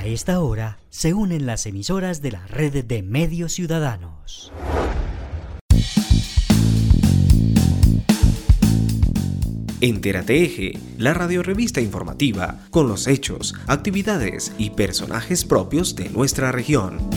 A esta hora se unen las emisoras de la red de medios ciudadanos. Entérate Eje, la radiorevista informativa con los hechos, actividades y personajes propios de nuestra región.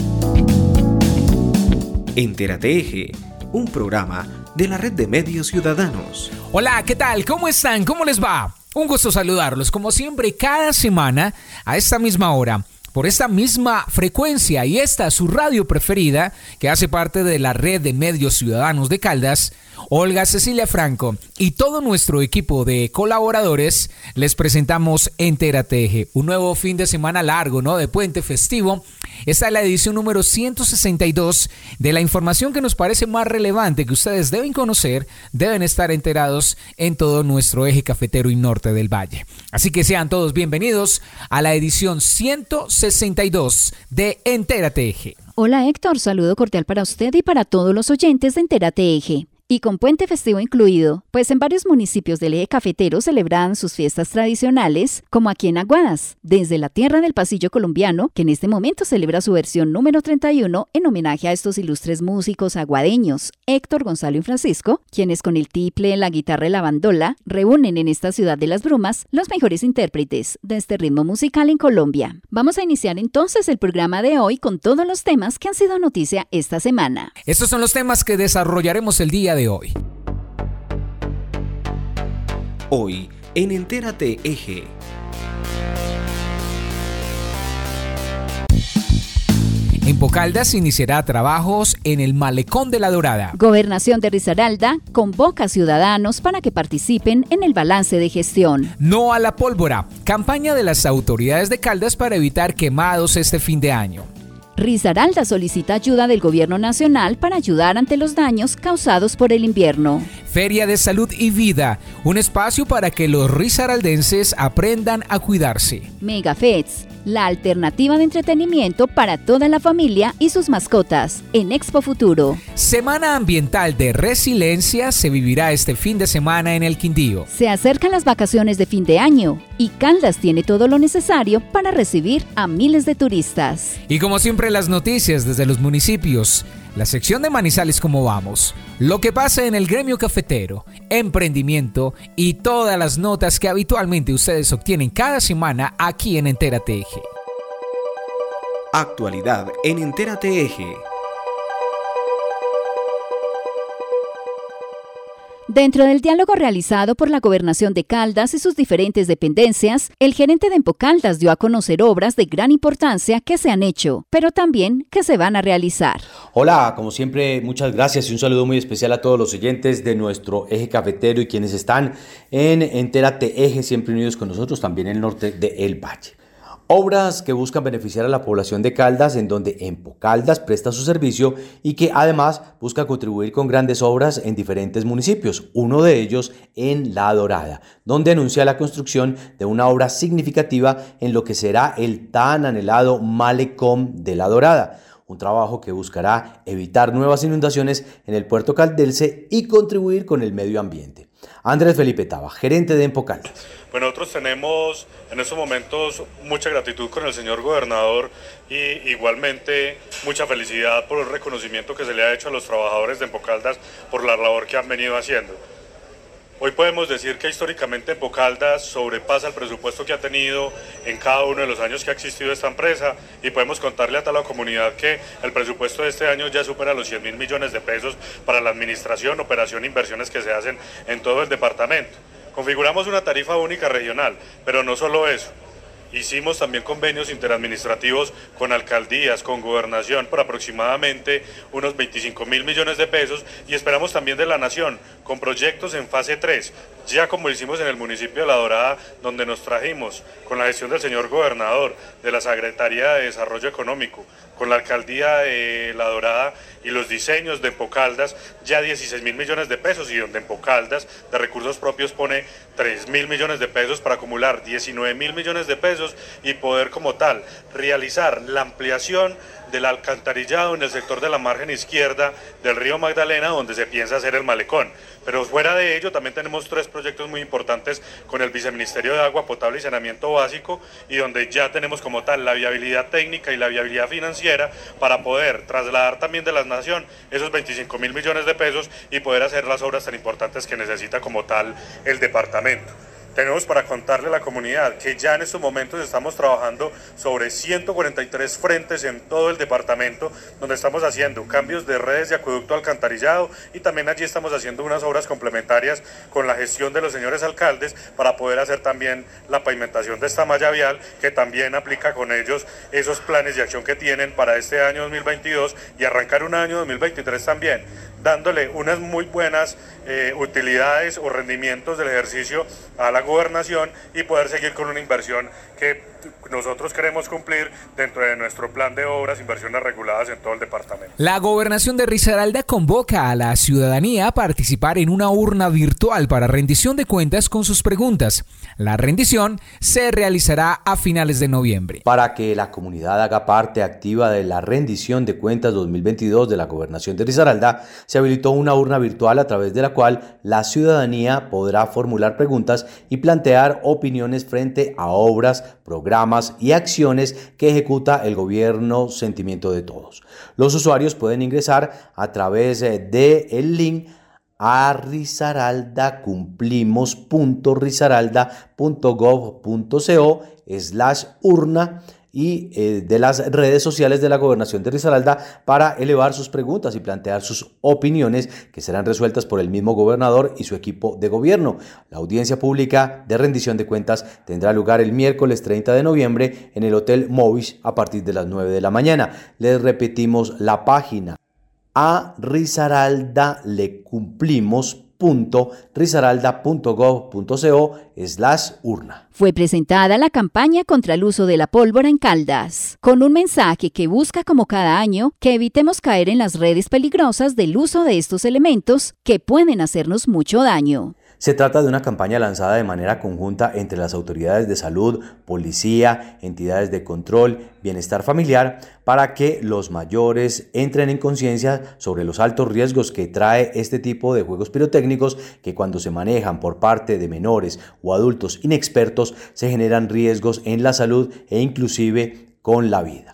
Entérate Eje, un programa de la red de medios ciudadanos. Hola, ¿qué tal? ¿Cómo están? ¿Cómo les va? Un gusto saludarlos, como siempre, cada semana a esta misma hora por esta misma frecuencia. Y esta su radio preferida, que hace parte de la red de medios ciudadanos de Caldas, Olga Cecilia Franco y todo nuestro equipo de colaboradores les presentamos Entérate Eje, un nuevo fin de semana largo, ¿no? De puente festivo. Esta es la edición número 162 de la información que nos parece más relevante que ustedes deben conocer, deben estar enterados en todo nuestro eje cafetero y norte del valle. Así que sean todos bienvenidos a la edición 162 de Entérate Eje. Hola Héctor, saludo cordial para usted y para todos los oyentes de Entérate Eje y con puente festivo incluido, pues en varios municipios del eje cafetero celebran sus fiestas tradicionales, como aquí en Aguadas, desde la tierra del pasillo colombiano, que en este momento celebra su versión número 31 en homenaje a estos ilustres músicos aguadeños, Héctor Gonzalo y Francisco, quienes con el tiple, la guitarra y la bandola reúnen en esta ciudad de las brumas los mejores intérpretes de este ritmo musical en Colombia. Vamos a iniciar entonces el programa de hoy con todos los temas que han sido noticia esta semana. Estos son los temas que desarrollaremos el día de hoy. Hoy en Entérate Eje. En Pocaldas iniciará trabajos en el Malecón de la Dorada. Gobernación de Risaralda convoca a ciudadanos para que participen en el balance de gestión. No a la pólvora. Campaña de las autoridades de Caldas para evitar quemados este fin de año. Risaralda solicita ayuda del gobierno nacional para ayudar ante los daños causados por el invierno. Feria de Salud y Vida, un espacio para que los risaraldenses aprendan a cuidarse. Megafets, la alternativa de entretenimiento para toda la familia y sus mascotas, en Expo Futuro. Semana Ambiental de Resiliencia se vivirá este fin de semana en el Quindío. Se acercan las vacaciones de fin de año y Caldas tiene todo lo necesario para recibir a miles de turistas. Y como siempre las noticias desde los municipios, la sección de Manizales como vamos, lo que pasa en el gremio cafetero, emprendimiento y todas las notas que habitualmente ustedes obtienen cada semana aquí en Entérate Eje. Actualidad en Entérate Eje. Dentro del diálogo realizado por la Gobernación de Caldas y sus diferentes dependencias, el gerente de Empocaldas dio a conocer obras de gran importancia que se han hecho, pero también que se van a realizar. Hola, como siempre, muchas gracias y un saludo muy especial a todos los oyentes de nuestro eje cafetero y quienes están en Entérate Eje, siempre unidos con nosotros, también en el norte de El Valle. Obras que buscan beneficiar a la población de Caldas, en donde Empocaldas presta su servicio y que además busca contribuir con grandes obras en diferentes municipios, uno de ellos en La Dorada, donde anuncia la construcción de una obra significativa en lo que será el tan anhelado Malecón de La Dorada un trabajo que buscará evitar nuevas inundaciones en el puerto caldense y contribuir con el medio ambiente. Andrés Felipe Taba, gerente de Empocaldas. Bueno, nosotros tenemos en estos momentos mucha gratitud con el señor gobernador y igualmente mucha felicidad por el reconocimiento que se le ha hecho a los trabajadores de Empocaldas por la labor que han venido haciendo. Hoy podemos decir que históricamente Empocaldas sobrepasa el presupuesto que ha tenido en cada uno de los años que ha existido esta empresa y podemos contarle a toda la comunidad que el presupuesto de este año ya supera los 100 mil millones de pesos para la administración, operación e inversiones que se hacen en todo el departamento. Configuramos una tarifa única regional, pero no solo eso. Hicimos también convenios interadministrativos con alcaldías, con gobernación por aproximadamente unos 25 mil millones de pesos y esperamos también de la nación con proyectos en fase 3, ya como hicimos en el municipio de La Dorada, donde nos trajimos con la gestión del señor gobernador, de la Secretaría de Desarrollo Económico, con la alcaldía La Dorada y los diseños de Empocaldas, ya 16 mil millones de pesos y donde Empocaldas de recursos propios pone 3 mil millones de pesos para acumular 19 mil millones de pesos y poder como tal realizar la ampliación del alcantarillado en el sector de la margen izquierda del río Magdalena, donde se piensa hacer el malecón. Pero fuera de ello, también tenemos tres proyectos muy importantes con el Viceministerio de Agua Potable y Saneamiento Básico y donde ya tenemos como tal la viabilidad técnica y la viabilidad financiera para poder trasladar también de la nación esos 25 mil millones de pesos y poder hacer las obras tan importantes que necesita como tal el departamento. Tenemos para contarle a la comunidad que ya en estos momentos estamos trabajando sobre 143 frentes en todo el departamento, donde estamos haciendo cambios de redes de acueducto alcantarillado y también allí estamos haciendo unas obras complementarias con la gestión de los señores alcaldes para poder hacer también la pavimentación de esta malla vial que también aplica con ellos esos planes de acción que tienen para este año 2022 y arrancar un año 2023 también dándole unas muy buenas eh, utilidades o rendimientos del ejercicio a la gobernación y poder seguir con una inversión que nosotros queremos cumplir dentro de nuestro plan de obras, inversiones reguladas en todo el departamento. La gobernación de Risaralda convoca a la ciudadanía a participar en una urna virtual para rendición de cuentas con sus preguntas. La rendición se realizará a finales de noviembre. Para que la comunidad haga parte activa de la rendición de cuentas 2022 de la gobernación de Risaralda, se habilitó una urna virtual a través de la cual la ciudadanía podrá formular preguntas y plantear opiniones frente a obras, programas y acciones que ejecuta el gobierno Sentimiento de Todos. Los usuarios pueden ingresar a través eh, de link a risaralda.cumplimos.risaralda.gov.co slash urna y eh, de las redes sociales de la gobernación de Risaralda para elevar sus preguntas y plantear sus opiniones que serán resueltas por el mismo gobernador y su equipo de gobierno. La audiencia pública de rendición de cuentas tendrá lugar el miércoles 30 de noviembre en el Hotel Movish a partir de las 9 de la mañana. Les repetimos la página. A Risaralda le cumplimos www.risaralda.gov.co. Fue presentada la campaña contra el uso de la pólvora en Caldas, con un mensaje que busca como cada año que evitemos caer en las redes peligrosas del uso de estos elementos que pueden hacernos mucho daño. Se trata de una campaña lanzada de manera conjunta entre las autoridades de salud, policía, entidades de control, bienestar familiar, para que los mayores entren en conciencia sobre los altos riesgos que trae este tipo de juegos pirotécnicos que cuando se manejan por parte de menores o adultos inexpertos se generan riesgos en la salud e inclusive con la vida.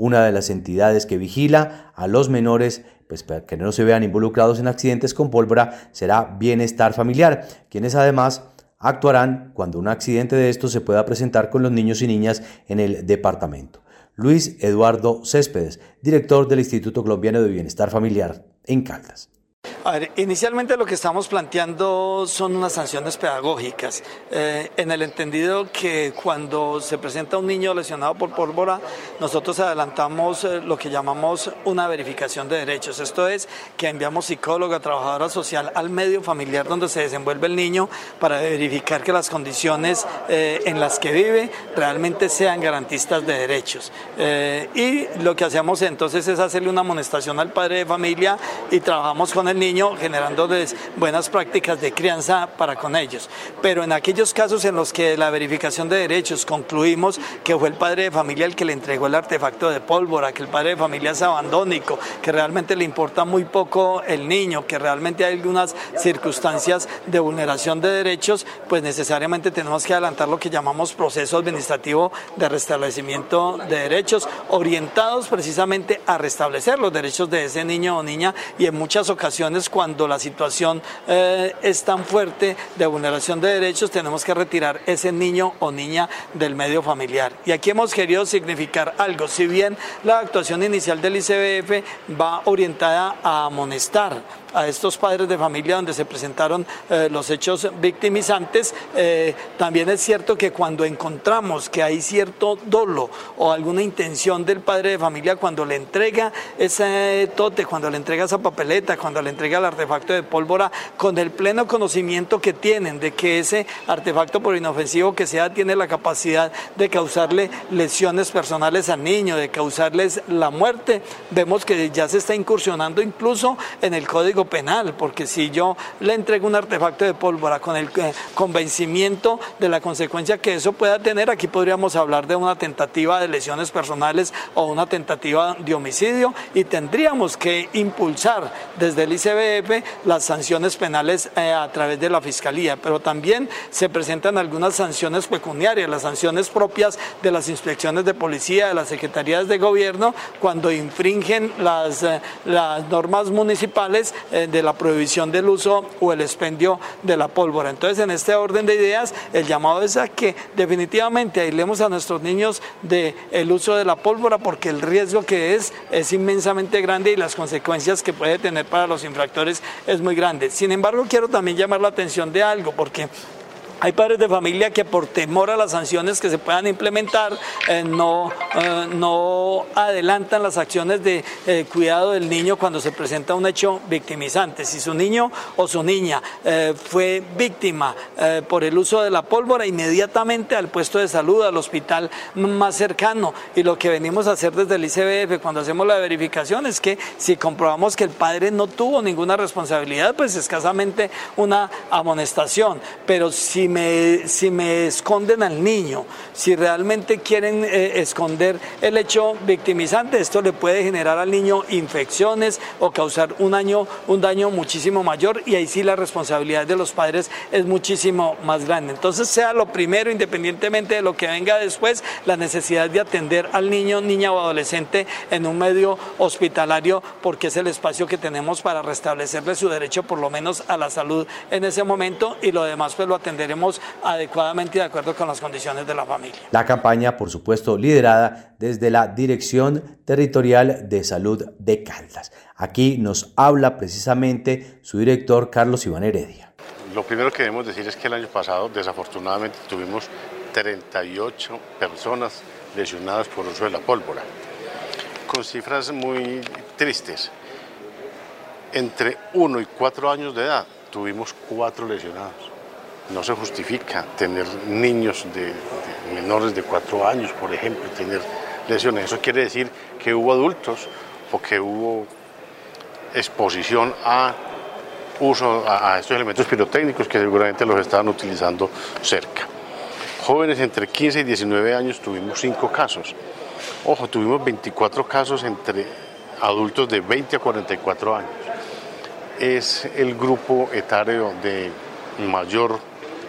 Una de las entidades que vigila a los menores pues para que no se vean involucrados en accidentes con pólvora, será Bienestar Familiar, quienes además actuarán cuando un accidente de estos se pueda presentar con los niños y niñas en el departamento. Luis Eduardo Céspedes, director del Instituto Colombiano de Bienestar Familiar en Caldas. A ver, inicialmente lo que estamos planteando son unas sanciones pedagógicas, eh, en el entendido que cuando se presenta un niño lesionado por pólvora, nosotros adelantamos eh, lo que llamamos una verificación de derechos. Esto es que enviamos psicóloga, trabajadora social al medio familiar donde se desenvuelve el niño para verificar que las condiciones eh, en las que vive realmente sean garantistas de derechos. y lo que hacemos entonces es hacerle una amonestación al padre de familia y trabajamos con el niño generándoles buenas prácticas de crianza para con ellos. Pero en aquellos casos en los que la verificación de derechos concluimos que fue el padre de familia el que le entregó el artefacto de pólvora, que el padre de familia es abandónico, que realmente le importa muy poco el niño, que realmente hay algunas circunstancias de vulneración de derechos, pues necesariamente tenemos que adelantar lo que llamamos proceso administrativo de restablecimiento de derechos, orientados precisamente a restablecer los derechos de ese niño o niña y en muchas ocasiones cuando la situación eh, es tan fuerte de vulneración de derechos, tenemos que retirar ese niño o niña del medio familiar. Y aquí hemos querido significar algo. Si bien la actuación inicial del ICBF va orientada a amonestar a estos padres de familia donde se presentaron eh, los hechos victimizantes, eh, también es cierto que cuando encontramos que hay cierto dolo o alguna intención del padre de familia cuando le entrega ese tote, cuando le entrega esa papeleta, cuando le entrega el artefacto de pólvora, con el pleno conocimiento que tienen de que ese artefacto por inofensivo que sea tiene la capacidad de causarle lesiones personales al niño, de causarles la muerte, vemos que ya se está incursionando incluso en el código penal, porque si yo le entrego un artefacto de pólvora con el eh, convencimiento de la consecuencia que eso pueda tener, aquí podríamos hablar de una tentativa de lesiones personales o una tentativa de homicidio y tendríamos que impulsar desde el ICBF las sanciones penales eh, a través de la Fiscalía, pero también se presentan algunas sanciones pecuniarias, las sanciones propias de las inspecciones de policía, de las secretarías de gobierno, cuando infringen las, eh, las normas municipales de la prohibición del uso o el expendio de la pólvora. Entonces, en este orden de ideas, el llamado es a que definitivamente aislemos a nuestros niños del el uso de la pólvora porque el riesgo que es es inmensamente grande y las consecuencias que puede tener para los infractores es muy grande. Sin embargo, quiero también llamar la atención de algo porque hay padres de familia que por temor a las sanciones que se puedan implementar eh, no, eh, no adelantan las acciones de eh, cuidado del niño cuando se presenta un hecho victimizante. Si su niño o su niña fue víctima por el uso de la pólvora, inmediatamente al puesto de salud, al hospital más cercano. Y lo que venimos a hacer desde el ICBF cuando hacemos la verificación es que si comprobamos que el padre no tuvo ninguna responsabilidad, pues escasamente una amonestación. Pero si me, si me esconden al niño, si realmente quieren eh, esconder el hecho victimizante, esto le puede generar al niño infecciones o causar un daño, un daño muchísimo mayor y ahí sí la responsabilidad de los padres es muchísimo más grande. Entonces sea lo primero, independientemente de lo que venga después, la necesidad de atender al niño, niña o adolescente en un medio hospitalario porque es el espacio que tenemos para restablecerle su derecho por lo menos a la salud en ese momento y lo demás pues lo atenderemos adecuadamente y de acuerdo con las condiciones de la familia. La campaña, por supuesto, liderada desde la Dirección Territorial de Salud de Caldas. Aquí nos habla precisamente su director, Carlos Iván Heredia. Lo primero que debemos decir es que el año pasado, desafortunadamente, tuvimos 38 personas lesionadas por uso de la pólvora, con cifras muy tristes. Entre 1 y 4 años de edad tuvimos 4 lesionados no se justifica tener niños de, menores de cuatro años, por ejemplo, tener lesiones. Eso quiere decir que hubo adultos o que hubo exposición a uso a, estos elementos pirotécnicos que seguramente los estaban utilizando cerca. Jóvenes entre 15 y 19 años tuvimos cinco casos. Ojo, tuvimos 24 casos entre adultos de 20 a 44 años. Es el grupo etario de mayor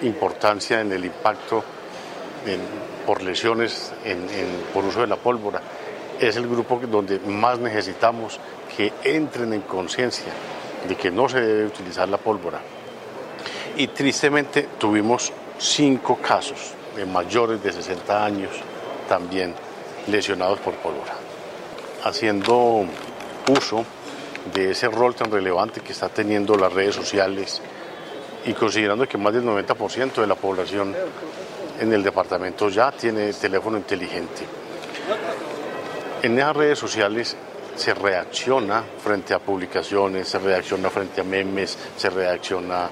importancia en el impacto por lesiones por uso de la pólvora. Es el grupo donde más necesitamos que entren en conciencia de que no se debe utilizar la pólvora. Y tristemente tuvimos cinco casos de mayores de 60 años también lesionados por pólvora. Haciendo uso de ese rol tan relevante que está teniendo las redes sociales, y considerando que más del 90% de la población en el departamento ya tiene teléfono inteligente. En esas redes sociales se reacciona frente a publicaciones, se reacciona frente a memes, se reacciona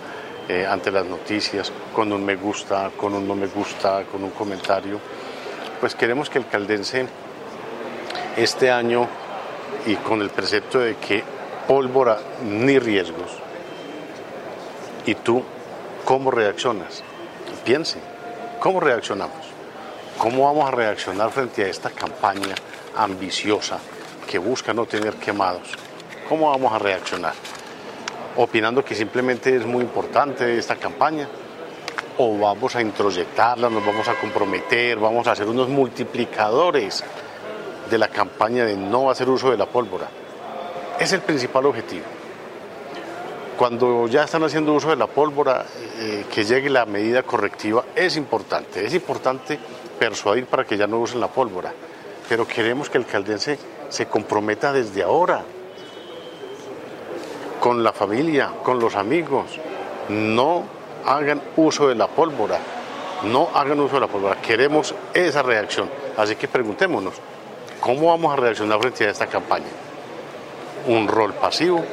eh, ante las noticias con un me gusta, con un no me gusta, con un comentario. Pues queremos que el caldense este año y con el precepto de que pólvora ni riesgos, ¿Y tú cómo reaccionas? Piense, ¿cómo reaccionamos? ¿Cómo vamos a reaccionar frente a esta campaña ambiciosa que busca no tener quemados? ¿Cómo vamos a reaccionar? ¿Opinando que simplemente es muy importante esta campaña? ¿O vamos a introyectarla, nos vamos a comprometer, vamos a hacer unos multiplicadores de la campaña de no hacer uso de la pólvora? Es el principal objetivo cuando ya están haciendo uso de la pólvora, eh, que llegue la medida correctiva es importante. Es importante persuadir para que ya no usen la pólvora, pero queremos que el caldense se comprometa desde ahora con la familia, con los amigos. No hagan uso de la pólvora, no hagan uso de la pólvora. Queremos esa reacción. Así que preguntémonos, ¿cómo vamos a reaccionar frente a esta campaña? ¿Un rol pasivo?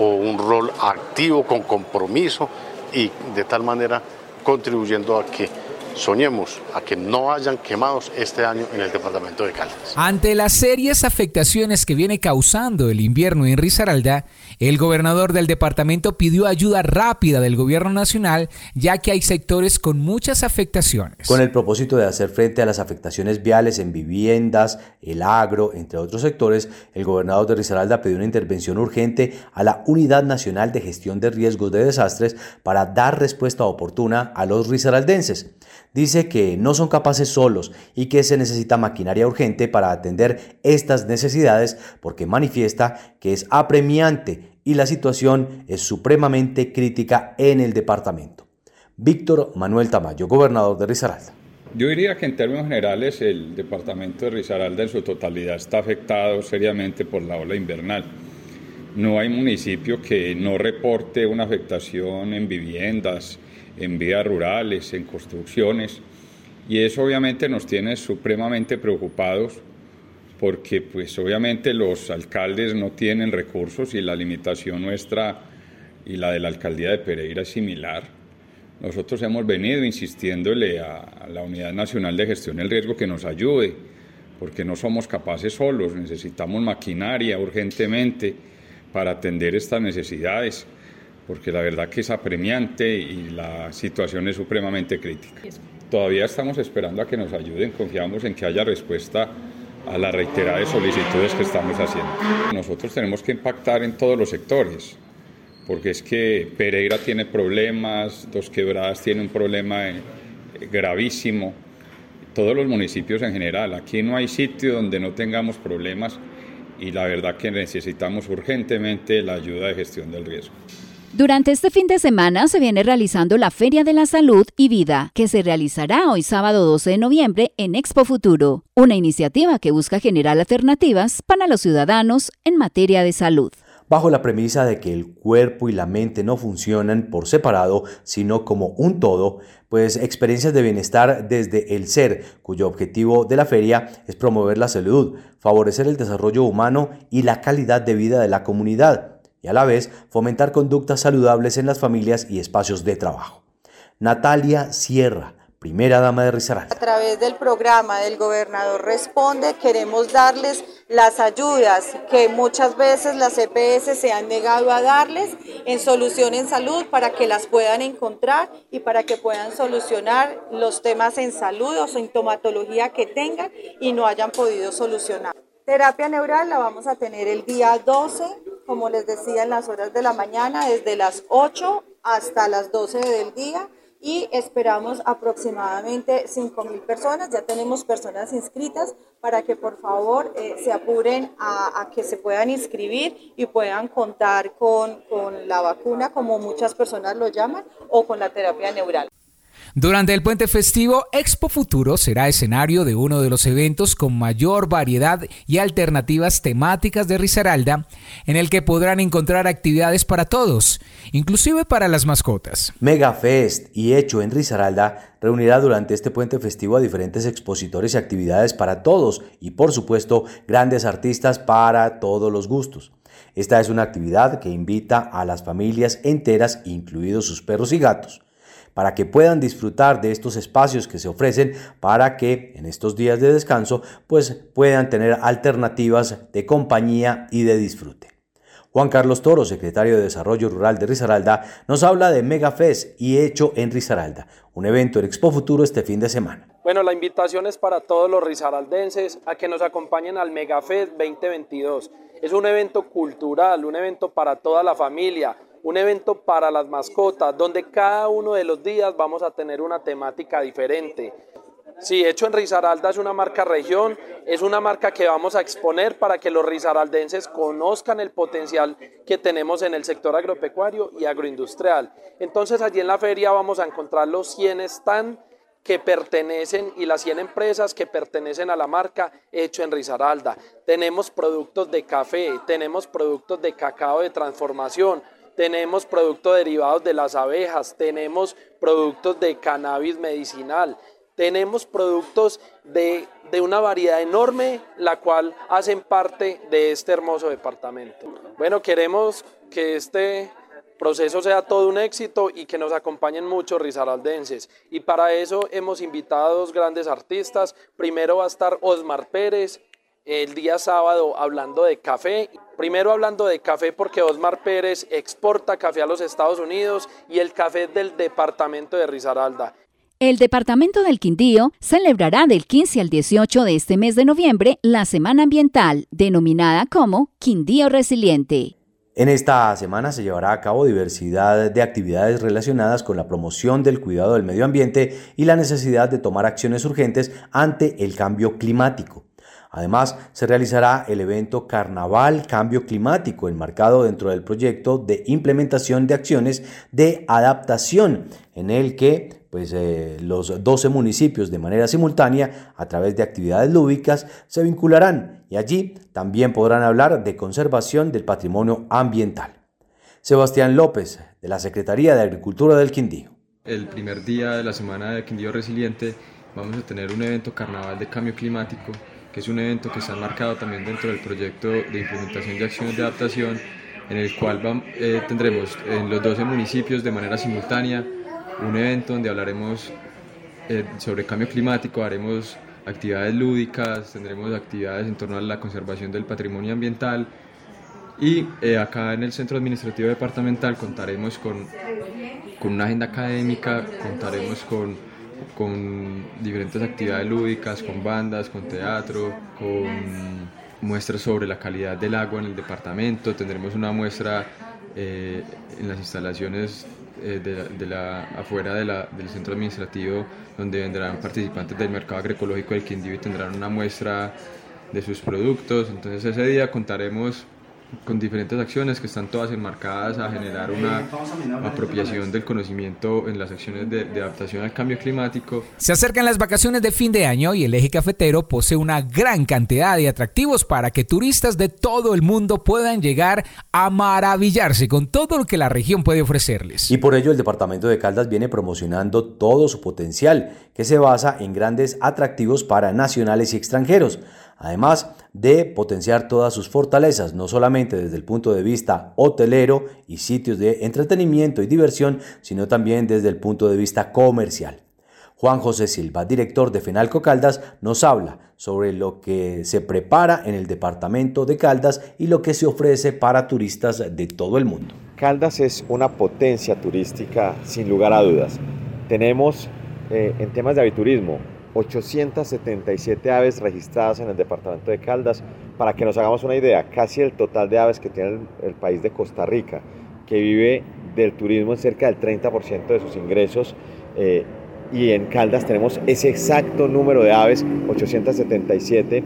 O un rol activo con compromiso y de tal manera contribuyendo a que soñemos a que no hayan quemados este año en el departamento de Caldas. Ante las serias afectaciones que viene causando el invierno en Risaralda, el gobernador del departamento pidió ayuda rápida del gobierno nacional, ya que hay sectores con muchas afectaciones. Con el propósito de hacer frente a las afectaciones viales en viviendas, el agro, entre otros sectores, el gobernador de Risaralda pidió una intervención urgente a la Unidad Nacional de Gestión de Riesgos de Desastres para dar respuesta oportuna a los risaraldenses dice que no son capaces solos y que se necesita maquinaria urgente para atender estas necesidades porque manifiesta que es apremiante y la situación es supremamente crítica en el departamento. Víctor Manuel Tamayo, gobernador de Risaralda. Yo diría que en términos generales el departamento de Risaralda en su totalidad está afectado seriamente por la ola invernal. No hay municipio que no reporte una afectación en viviendas, en vías rurales, en construcciones, y eso obviamente nos tiene supremamente preocupados porque pues obviamente los alcaldes no tienen recursos y la limitación nuestra y la de la alcaldía de Pereira es similar. Nosotros hemos venido insistiéndole a, la Unidad Nacional de Gestión del Riesgo que nos ayude, porque no somos capaces solos, necesitamos maquinaria urgentemente para atender estas necesidades porque la verdad que es apremiante y la situación es supremamente crítica. Todavía estamos esperando a que nos ayuden, confiamos en que haya respuesta a las reiteradas solicitudes que estamos haciendo. Nosotros tenemos que impactar en todos los sectores, porque es que Pereira tiene problemas, Dos Quebradas tiene un problema eh, gravísimo, todos los municipios en general. Aquí no hay sitio donde no tengamos problemas y la verdad que necesitamos urgentemente la ayuda de gestión del riesgo. Durante este fin de semana se viene realizando la Feria de la Salud y Vida, que se realizará hoy sábado 12 de noviembre en Expo Futuro, una iniciativa que busca generar alternativas para los ciudadanos en materia de salud. Bajo la premisa de que el cuerpo y la mente no funcionan por separado, sino como un todo, pues experiencias de bienestar desde el ser, cuyo objetivo de la feria es promover la salud, favorecer el desarrollo humano y la calidad de vida de la comunidad y a la vez fomentar conductas saludables en las familias y espacios de trabajo. Natalia Sierra, primera dama de Risaralda. A través del programa del gobernador Responde queremos darles las ayudas que muchas veces las EPS se han negado a darles en solución en salud para que las puedan encontrar y para que puedan solucionar los temas en salud o sintomatología que tengan y no hayan podido solucionar. Terapia neural la vamos a tener el día 12 como les decía, en las horas de la mañana, desde las 8 hasta las 12 del día y esperamos aproximadamente 5 mil personas. Ya tenemos personas inscritas para que por favor eh, se apuren a, que se puedan inscribir y puedan contar con, con la vacuna, como muchas personas lo llaman, o con la terapia neural. Durante el puente festivo, Expo Futuro será escenario de uno de los eventos con mayor variedad y alternativas temáticas de Risaralda, en el que podrán encontrar actividades para todos, inclusive para las mascotas. Megafest y Hecho en Risaralda reunirá durante este puente festivo a diferentes expositores y actividades para todos y por supuesto grandes artistas para todos los gustos. Esta es una actividad que invita a las familias enteras, incluidos sus perros y gatos, para que puedan disfrutar de estos espacios que se ofrecen para que en estos días de descanso pues puedan tener alternativas de compañía y de disfrute. Juan Carlos Toro, secretario de Desarrollo Rural de Risaralda, nos habla de Megafest y Hecho en Risaralda, un evento en Expo Futuro este fin de semana. Bueno, la invitación es para todos los risaraldenses a que nos acompañen al Megafest 2022. Es un evento cultural, un evento para toda la familia, un evento para las mascotas, donde cada uno de los días vamos a tener una temática diferente. Sí, hecho en Risaralda es una marca región, es una marca que vamos a exponer para que los risaraldenses conozcan el potencial que tenemos en el sector agropecuario y agroindustrial. Entonces allí en la feria vamos a encontrar los 100 stand que pertenecen y las 100 empresas que pertenecen a la marca hecho en Risaralda. Tenemos productos de café, tenemos productos de cacao de transformación, tenemos productos derivados de las abejas, tenemos productos de cannabis medicinal, tenemos productos de, una variedad enorme, la cual hacen parte de este hermoso departamento. Bueno, queremos que este proceso sea todo un éxito y que nos acompañen muchos risaraldenses. Y para eso hemos invitado a dos grandes artistas. Primero va a estar Osmar Pérez el día sábado hablando de café. Primero hablando de café porque Osmar Pérez exporta café a los Estados Unidos y el café del departamento de Risaralda. El Departamento del Quindío celebrará del 15 al 18 de este mes de noviembre la Semana Ambiental, denominada como Quindío Resiliente. En esta semana se llevará a cabo diversidad de actividades relacionadas con la promoción del cuidado del medio ambiente y la necesidad de tomar acciones urgentes ante el cambio climático. Además, se realizará el evento Carnaval Cambio Climático, enmarcado dentro del proyecto de implementación de acciones de adaptación, en el que pues, eh, los 12 municipios de manera simultánea, a través de actividades lúdicas, se vincularán y allí también podrán hablar de conservación del patrimonio ambiental. Sebastián López, de la Secretaría de Agricultura del Quindío. El primer día de la semana de Quindío Resiliente vamos a tener un evento Carnaval de Cambio Climático que es un evento que está marcado también dentro del proyecto de implementación de acciones de adaptación, en el cual eh, tendremos en los 12 municipios de manera simultánea un evento donde hablaremos eh, sobre cambio climático, haremos actividades lúdicas, tendremos actividades en torno a la conservación del patrimonio ambiental y eh, acá en el Centro Administrativo Departamental contaremos con, con una agenda académica, contaremos con con diferentes actividades lúdicas, con bandas, con teatro, con muestras sobre la calidad del agua en el departamento. Tendremos una muestra eh, en las instalaciones eh, de, la, afuera del centro administrativo, donde vendrán participantes del mercado agroecológico del Quindío y tendrán una muestra de sus productos. Entonces ese día contaremos con diferentes acciones que están todas enmarcadas a generar una apropiación del conocimiento en las acciones de, adaptación al cambio climático. Se acercan las vacaciones de fin de año y el eje cafetero posee una gran cantidad de atractivos para que turistas de todo el mundo puedan llegar a maravillarse con todo lo que la región puede ofrecerles. Y por ello el departamento de Caldas viene promocionando todo su potencial, que se basa en grandes atractivos para nacionales y extranjeros además de potenciar todas sus fortalezas, no solamente desde el punto de vista hotelero y sitios de entretenimiento y diversión, sino también desde el punto de vista comercial. Juan José Silva, director de Fenalco Caldas, nos habla sobre lo que se prepara en el departamento de Caldas y lo que se ofrece para turistas de todo el mundo. Caldas es una potencia turística sin lugar a dudas. Tenemos eh, en temas de aviturismo 877 aves registradas en el departamento de Caldas. Para que nos hagamos una idea, casi el total de aves que tiene el, país de Costa Rica, que vive del turismo en cerca del 30% de sus ingresos. Eh, y en Caldas tenemos ese exacto número de aves, 877,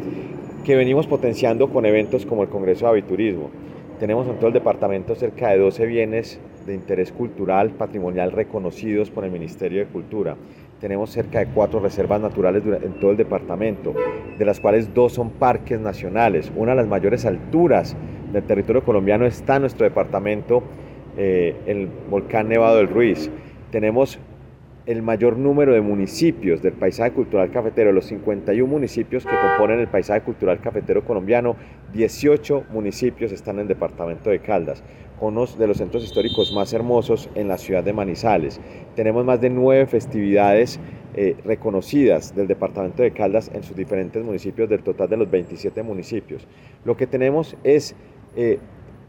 que venimos potenciando con eventos como el Congreso de Aviturismo. Tenemos en todo el departamento cerca de 12 bienes de interés cultural, patrimonial reconocidos por el Ministerio de Cultura tenemos cerca de cuatro reservas naturales en todo el departamento, de las cuales dos son parques nacionales. Una de las mayores alturas del territorio colombiano está en nuestro departamento, eh, el volcán Nevado del Ruiz. Tenemos el mayor número de municipios del paisaje cultural cafetero, los 51 municipios que componen el paisaje cultural cafetero colombiano, 18 municipios están en el departamento de Caldas, uno de los centros históricos más hermosos en la ciudad de Manizales. Tenemos más de nueve festividades eh, reconocidas del departamento de Caldas en sus diferentes municipios, del total de los 27 municipios. Lo que tenemos es eh,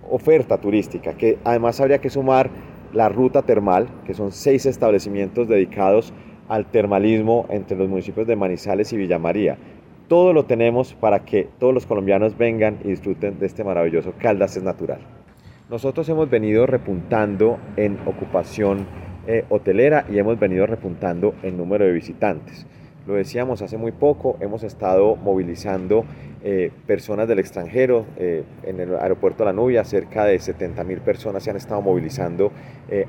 oferta turística, que además habría que sumar la ruta termal, que son seis establecimientos dedicados al termalismo entre los municipios de Manizales y Villa María. Todo lo tenemos para que todos los colombianos vengan y disfruten de este maravilloso Caldas es natural. Nosotros hemos venido repuntando en ocupación eh, hotelera y hemos venido repuntando en número de visitantes. Lo decíamos hace muy poco, hemos estado movilizando eh, personas del extranjero. Eh, en el aeropuerto La Nubia, cerca de 70 mil personas se han estado movilizando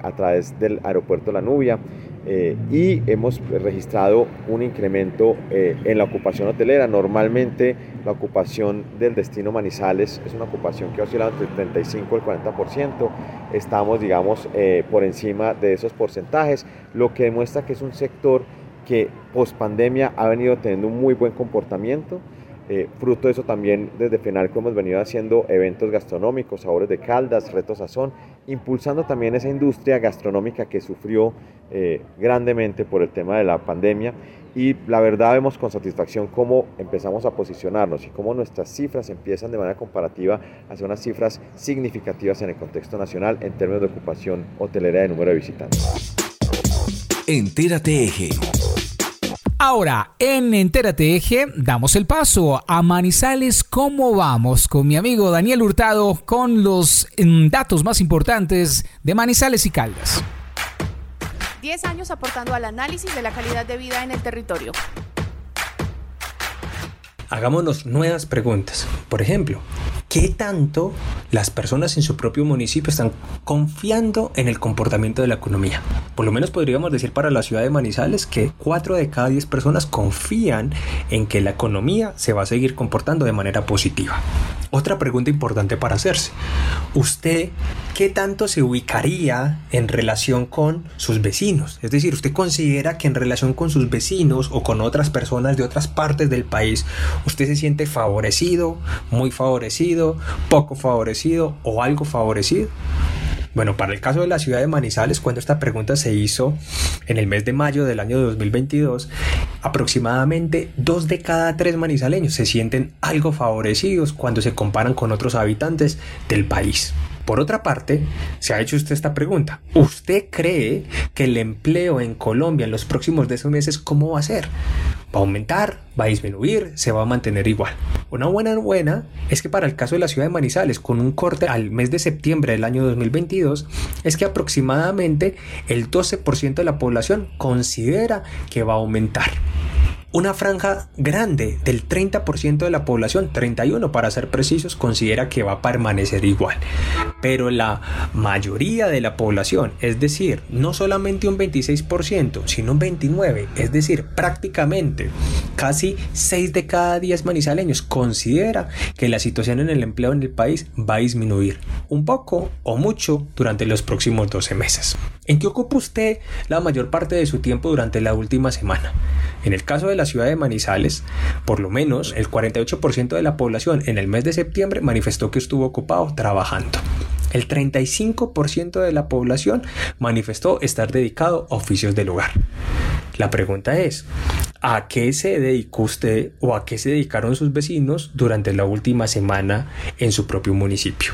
a través del aeropuerto La Nubia y hemos registrado un incremento en la ocupación hotelera. Normalmente la ocupación del destino Manizales es una ocupación que ha oscilado entre el 35 y el 40%. Estamos, digamos, por encima de esos porcentajes, lo que demuestra que es un sector que post pandemia ha venido teniendo un muy buen comportamiento. Eh, fruto de eso también desde FENALCO hemos venido haciendo eventos gastronómicos, sabores de caldas, retos sazón, impulsando también esa industria gastronómica que sufrió eh, grandemente por el tema de la pandemia y la verdad vemos con satisfacción cómo empezamos a posicionarnos y cómo nuestras cifras empiezan de manera comparativa a ser unas cifras significativas en el contexto nacional en términos de ocupación hotelera de número de visitantes. Entérate Eje. Ahora, en Entérate Eje, damos el paso a Manizales. ¿Cómo vamos? Con mi amigo Daniel Hurtado con los mm, datos más importantes de Manizales y Caldas. 10 años aportando al análisis de la calidad de vida en el territorio. Hagámonos nuevas preguntas. Por ejemplo, ¿qué tanto las personas en su propio municipio están confiando en el comportamiento de la economía? Por lo menos podríamos decir para la ciudad de Manizales que 4 de cada 10 personas confían en que la economía se va a seguir comportando de manera positiva. Otra pregunta importante para hacerse. ¿Usted qué tanto se ubicaría en relación con sus vecinos? Es decir, ¿usted considera que en relación con sus vecinos o con otras personas de otras partes del país, usted se siente favorecido, muy favorecido, poco favorecido o algo favorecido? Bueno, para el caso de la ciudad de Manizales, cuando esta pregunta se hizo en el mes de mayo del año 2022, aproximadamente dos de cada tres manizaleños se sienten algo favorecidos cuando se comparan con otros habitantes del país. Por otra parte, se ha hecho usted esta pregunta. ¿Usted cree que el empleo en Colombia en los próximos 10 meses cómo va a ser? ¿Va a aumentar? ¿Va a disminuir? ¿Se va a mantener igual? Una buena buena es que para el caso de la ciudad de Manizales, con un corte al mes de septiembre del año 2022, es que aproximadamente el 12% de la población considera que va a aumentar una franja grande del 30% de la población, 31 para ser precisos, considera que va a permanecer igual. Pero la mayoría de la población, es decir, no solamente un 26%, sino un 29%, es decir, prácticamente casi 6 de cada 10 manizaleños considera que la situación en el empleo en el país va a disminuir un poco o mucho durante los próximos 12 meses. ¿En qué ocupa usted la mayor parte de su tiempo durante la última semana? En el caso de la ciudad de Manizales, por lo menos el 48% de la población en el mes de septiembre manifestó que estuvo ocupado trabajando. El 35% de la población manifestó estar dedicado a oficios del hogar. La pregunta es, ¿a qué se dedicó usted o a qué se dedicaron sus vecinos durante la última semana en su propio municipio?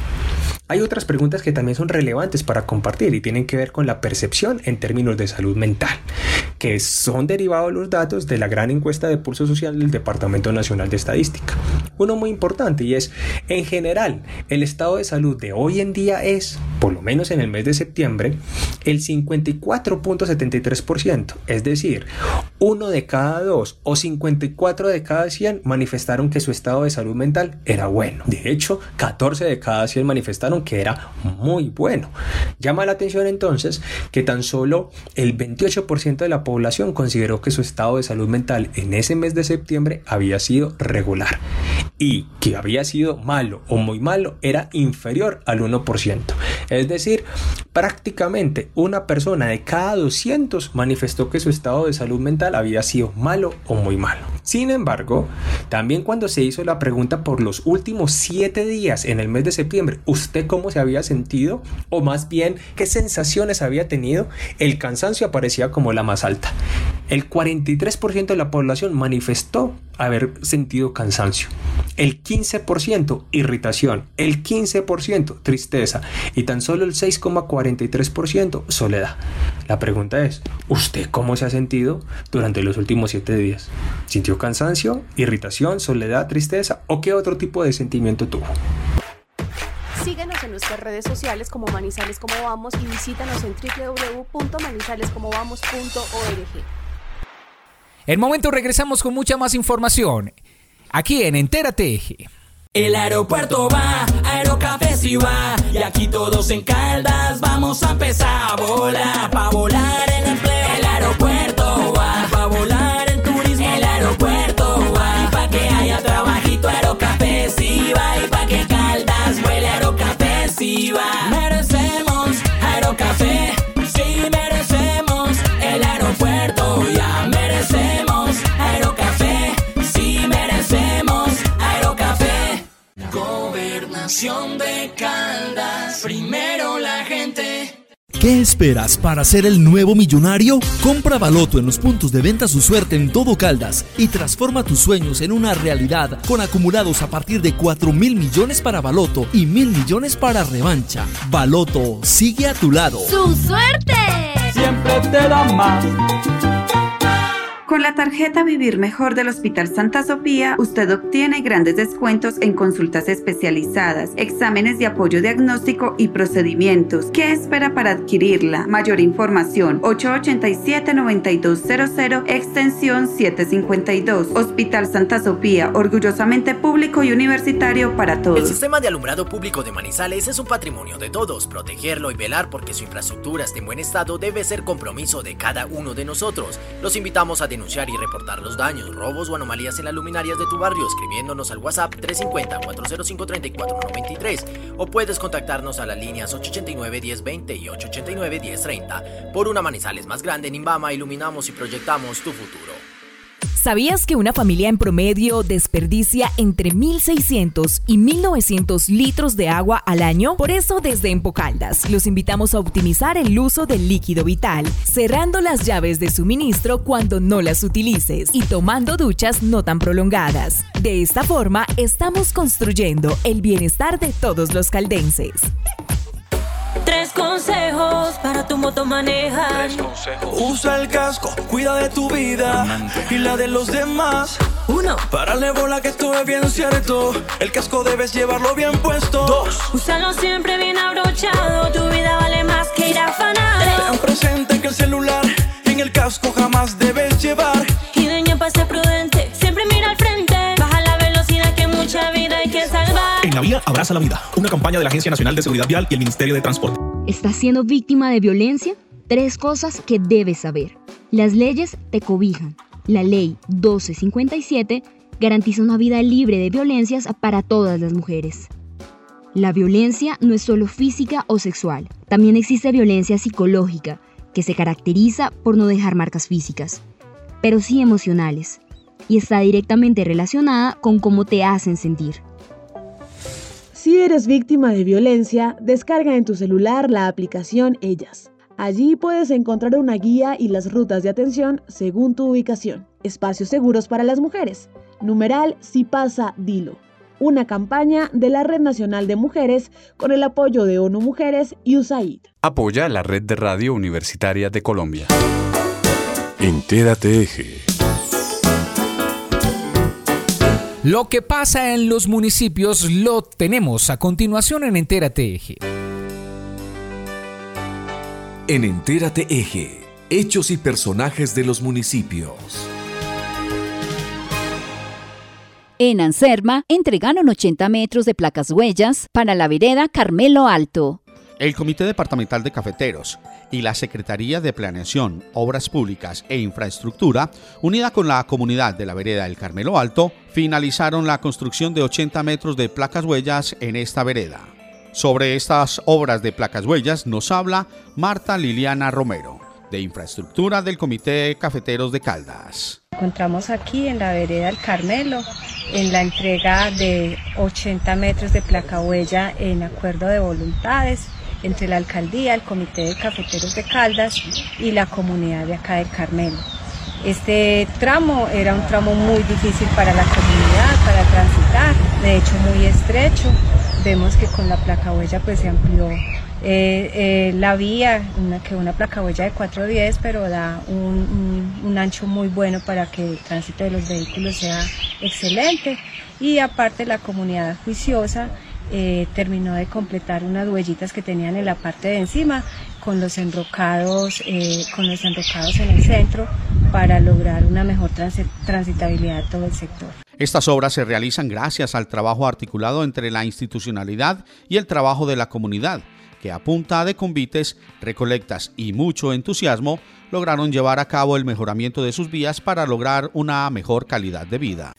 Hay otras preguntas que también son relevantes para compartir y tienen que ver con la percepción en términos de salud mental, que son derivados los datos de la gran encuesta de pulso social del Departamento Nacional de Estadística. Uno muy importante y es, en general, el estado de salud de hoy en día es, por lo menos en el mes de septiembre, el 54.73%, es decir, uno de cada dos o 54 de cada 100 manifestaron que su estado de salud mental era bueno. De hecho, 14 de cada 100 manifestaron que era muy bueno. Llama la atención entonces que tan solo el 28% de la población consideró que su estado de salud mental en ese mes de septiembre había sido regular y que había sido malo o muy malo era inferior al 1%. Es decir, prácticamente una persona de cada 200 manifestó que su estado de salud mental había sido malo o muy malo. Sin embargo, también cuando se hizo la pregunta por los últimos 7 días en el mes de septiembre, ¿usted cómo se había sentido? O más bien, ¿qué sensaciones había tenido? El cansancio aparecía como la más alta. El 43% de la población manifestó haber sentido cansancio. El 15% irritación, el 15% tristeza y tan solo el 6,43% soledad. La pregunta es, ¿usted cómo se ha sentido durante los últimos 7 días? ¿Sintió cansancio, irritación, soledad, tristeza o qué otro tipo de sentimiento tuvo? Síguenos en nuestras redes sociales como Manizales Como Vamos y visítanos en www.manizalescomovamos.org. En momento regresamos con mucha más información aquí en Entérate. El aeropuerto va, Aerocafé si va, y aquí todos en Caldas vamos a empezar a volar, pa' volar el empleo. El aeropuerto va, pa' volar el turismo. El aeropuerto va, y pa' que haya trabajito, Aerocafé si va, y pa' que Caldas huele Aerocafé si va. Merecemos Aerocafé, De Caldas, primero la gente. ¿Qué esperas para ser el nuevo millonario? Compra Baloto en los puntos de venta su suerte en todo Caldas y transforma tus sueños en una realidad con acumulados a partir de 4 mil millones para Baloto y mil millones para revancha. Baloto sigue a tu lado. ¡Su suerte! Siempre te da más. Con la tarjeta Vivir Mejor del Hospital Santa Sofía, usted obtiene grandes descuentos en consultas especializadas, exámenes de apoyo diagnóstico y procedimientos. ¿Qué espera para adquirirla? Mayor información 887-9200, extensión 752. Hospital Santa Sofía, orgullosamente público y universitario para todos. El sistema de alumbrado público de Manizales es un patrimonio de todos. Protegerlo y velar porque su infraestructura esté en buen estado debe ser compromiso de cada uno de nosotros. Los invitamos a denunciar y reportar los daños, robos o anomalías en las luminarias de tu barrio escribiéndonos al WhatsApp 350-405-3493 o puedes contactarnos a las líneas 889-1020 y 889-1030. Por una Manizales más grande en Imbama iluminamos y proyectamos tu futuro. ¿Sabías que una familia en promedio desperdicia entre 1.600 y 1.900 litros de agua al año? Por eso, desde Empocaldas, los invitamos a optimizar el uso del líquido vital, cerrando las llaves de suministro cuando no las utilices y tomando duchas no tan prolongadas. De esta forma, estamos construyendo el bienestar de todos los caldenses. Tres consejos para tu moto manejar. Usa el casco, cuida de tu vida y la de los demás. Uno. Párale bola que esto es bien cierto. El casco debes llevarlo bien puesto. Dos. Úsalo siempre bien abrochado. Tu vida vale más que ir afanado. Ten presente que el celular en el casco jamás debes llevar. Y para ser prudente, En la vía abraza la vida. Una campaña de la Agencia Nacional de Seguridad Vial y el Ministerio de Transporte. ¿Estás siendo víctima de violencia? Tres cosas que debes saber. Las leyes te cobijan. La ley 1257 garantiza una vida libre de violencias para todas las mujeres. La violencia no es solo física o sexual, también existe violencia psicológica, que se caracteriza por no dejar marcas físicas, pero sí emocionales, y está directamente relacionada con cómo te hacen sentir. Si eres víctima de violencia, descarga en tu celular la aplicación Ellas. Allí puedes encontrar una guía y las rutas de atención según tu ubicación. Espacios seguros para las mujeres. Numeral Si pasa, dilo. Una campaña de la Red Nacional de Mujeres con el apoyo de ONU Mujeres y USAID. Apoya la Red de Radio Universitaria de Colombia. Entérate Eje. Lo que pasa en los municipios lo tenemos a continuación en Entérate Eje. En Entérate Eje, hechos y personajes de los municipios. En Anserma entregaron 80 metros de placas huellas para la vereda Carmelo Alto. El Comité Departamental de Cafeteros y la Secretaría de Planeación, Obras Públicas e Infraestructura, unida con la comunidad de la vereda del Carmelo Alto, finalizaron la construcción de 80 metros de placas huellas en esta vereda. Sobre estas obras de placas huellas nos habla Marta Liliana Romero, de Infraestructura del Comité Cafeteros de Caldas. Encontramos aquí en la vereda del Carmelo en la entrega de 80 metros de placa huella en acuerdo de voluntades entre la alcaldía, el comité de cafeteros de Caldas y la comunidad de acá de Carmelo. Este tramo era un tramo muy difícil para la comunidad, para transitar, de hecho muy estrecho. Vemos que con la placa huella pues se amplió eh, eh, la vía, una, que una placa huella de 410, pero da un, un, un, ancho muy bueno para que el tránsito de los vehículos sea excelente. Y aparte la comunidad juiciosa eh, terminó de completar unas huellitas que tenían en la parte de encima con los enrocados, eh, con los enrocados en el centro para lograr una mejor transitabilidad de todo el sector. Estas obras se realizan gracias al trabajo articulado entre la institucionalidad y el trabajo de la comunidad, que a punta de convites, recolectas y mucho entusiasmo lograron llevar a cabo el mejoramiento de sus vías para lograr una mejor calidad de vida.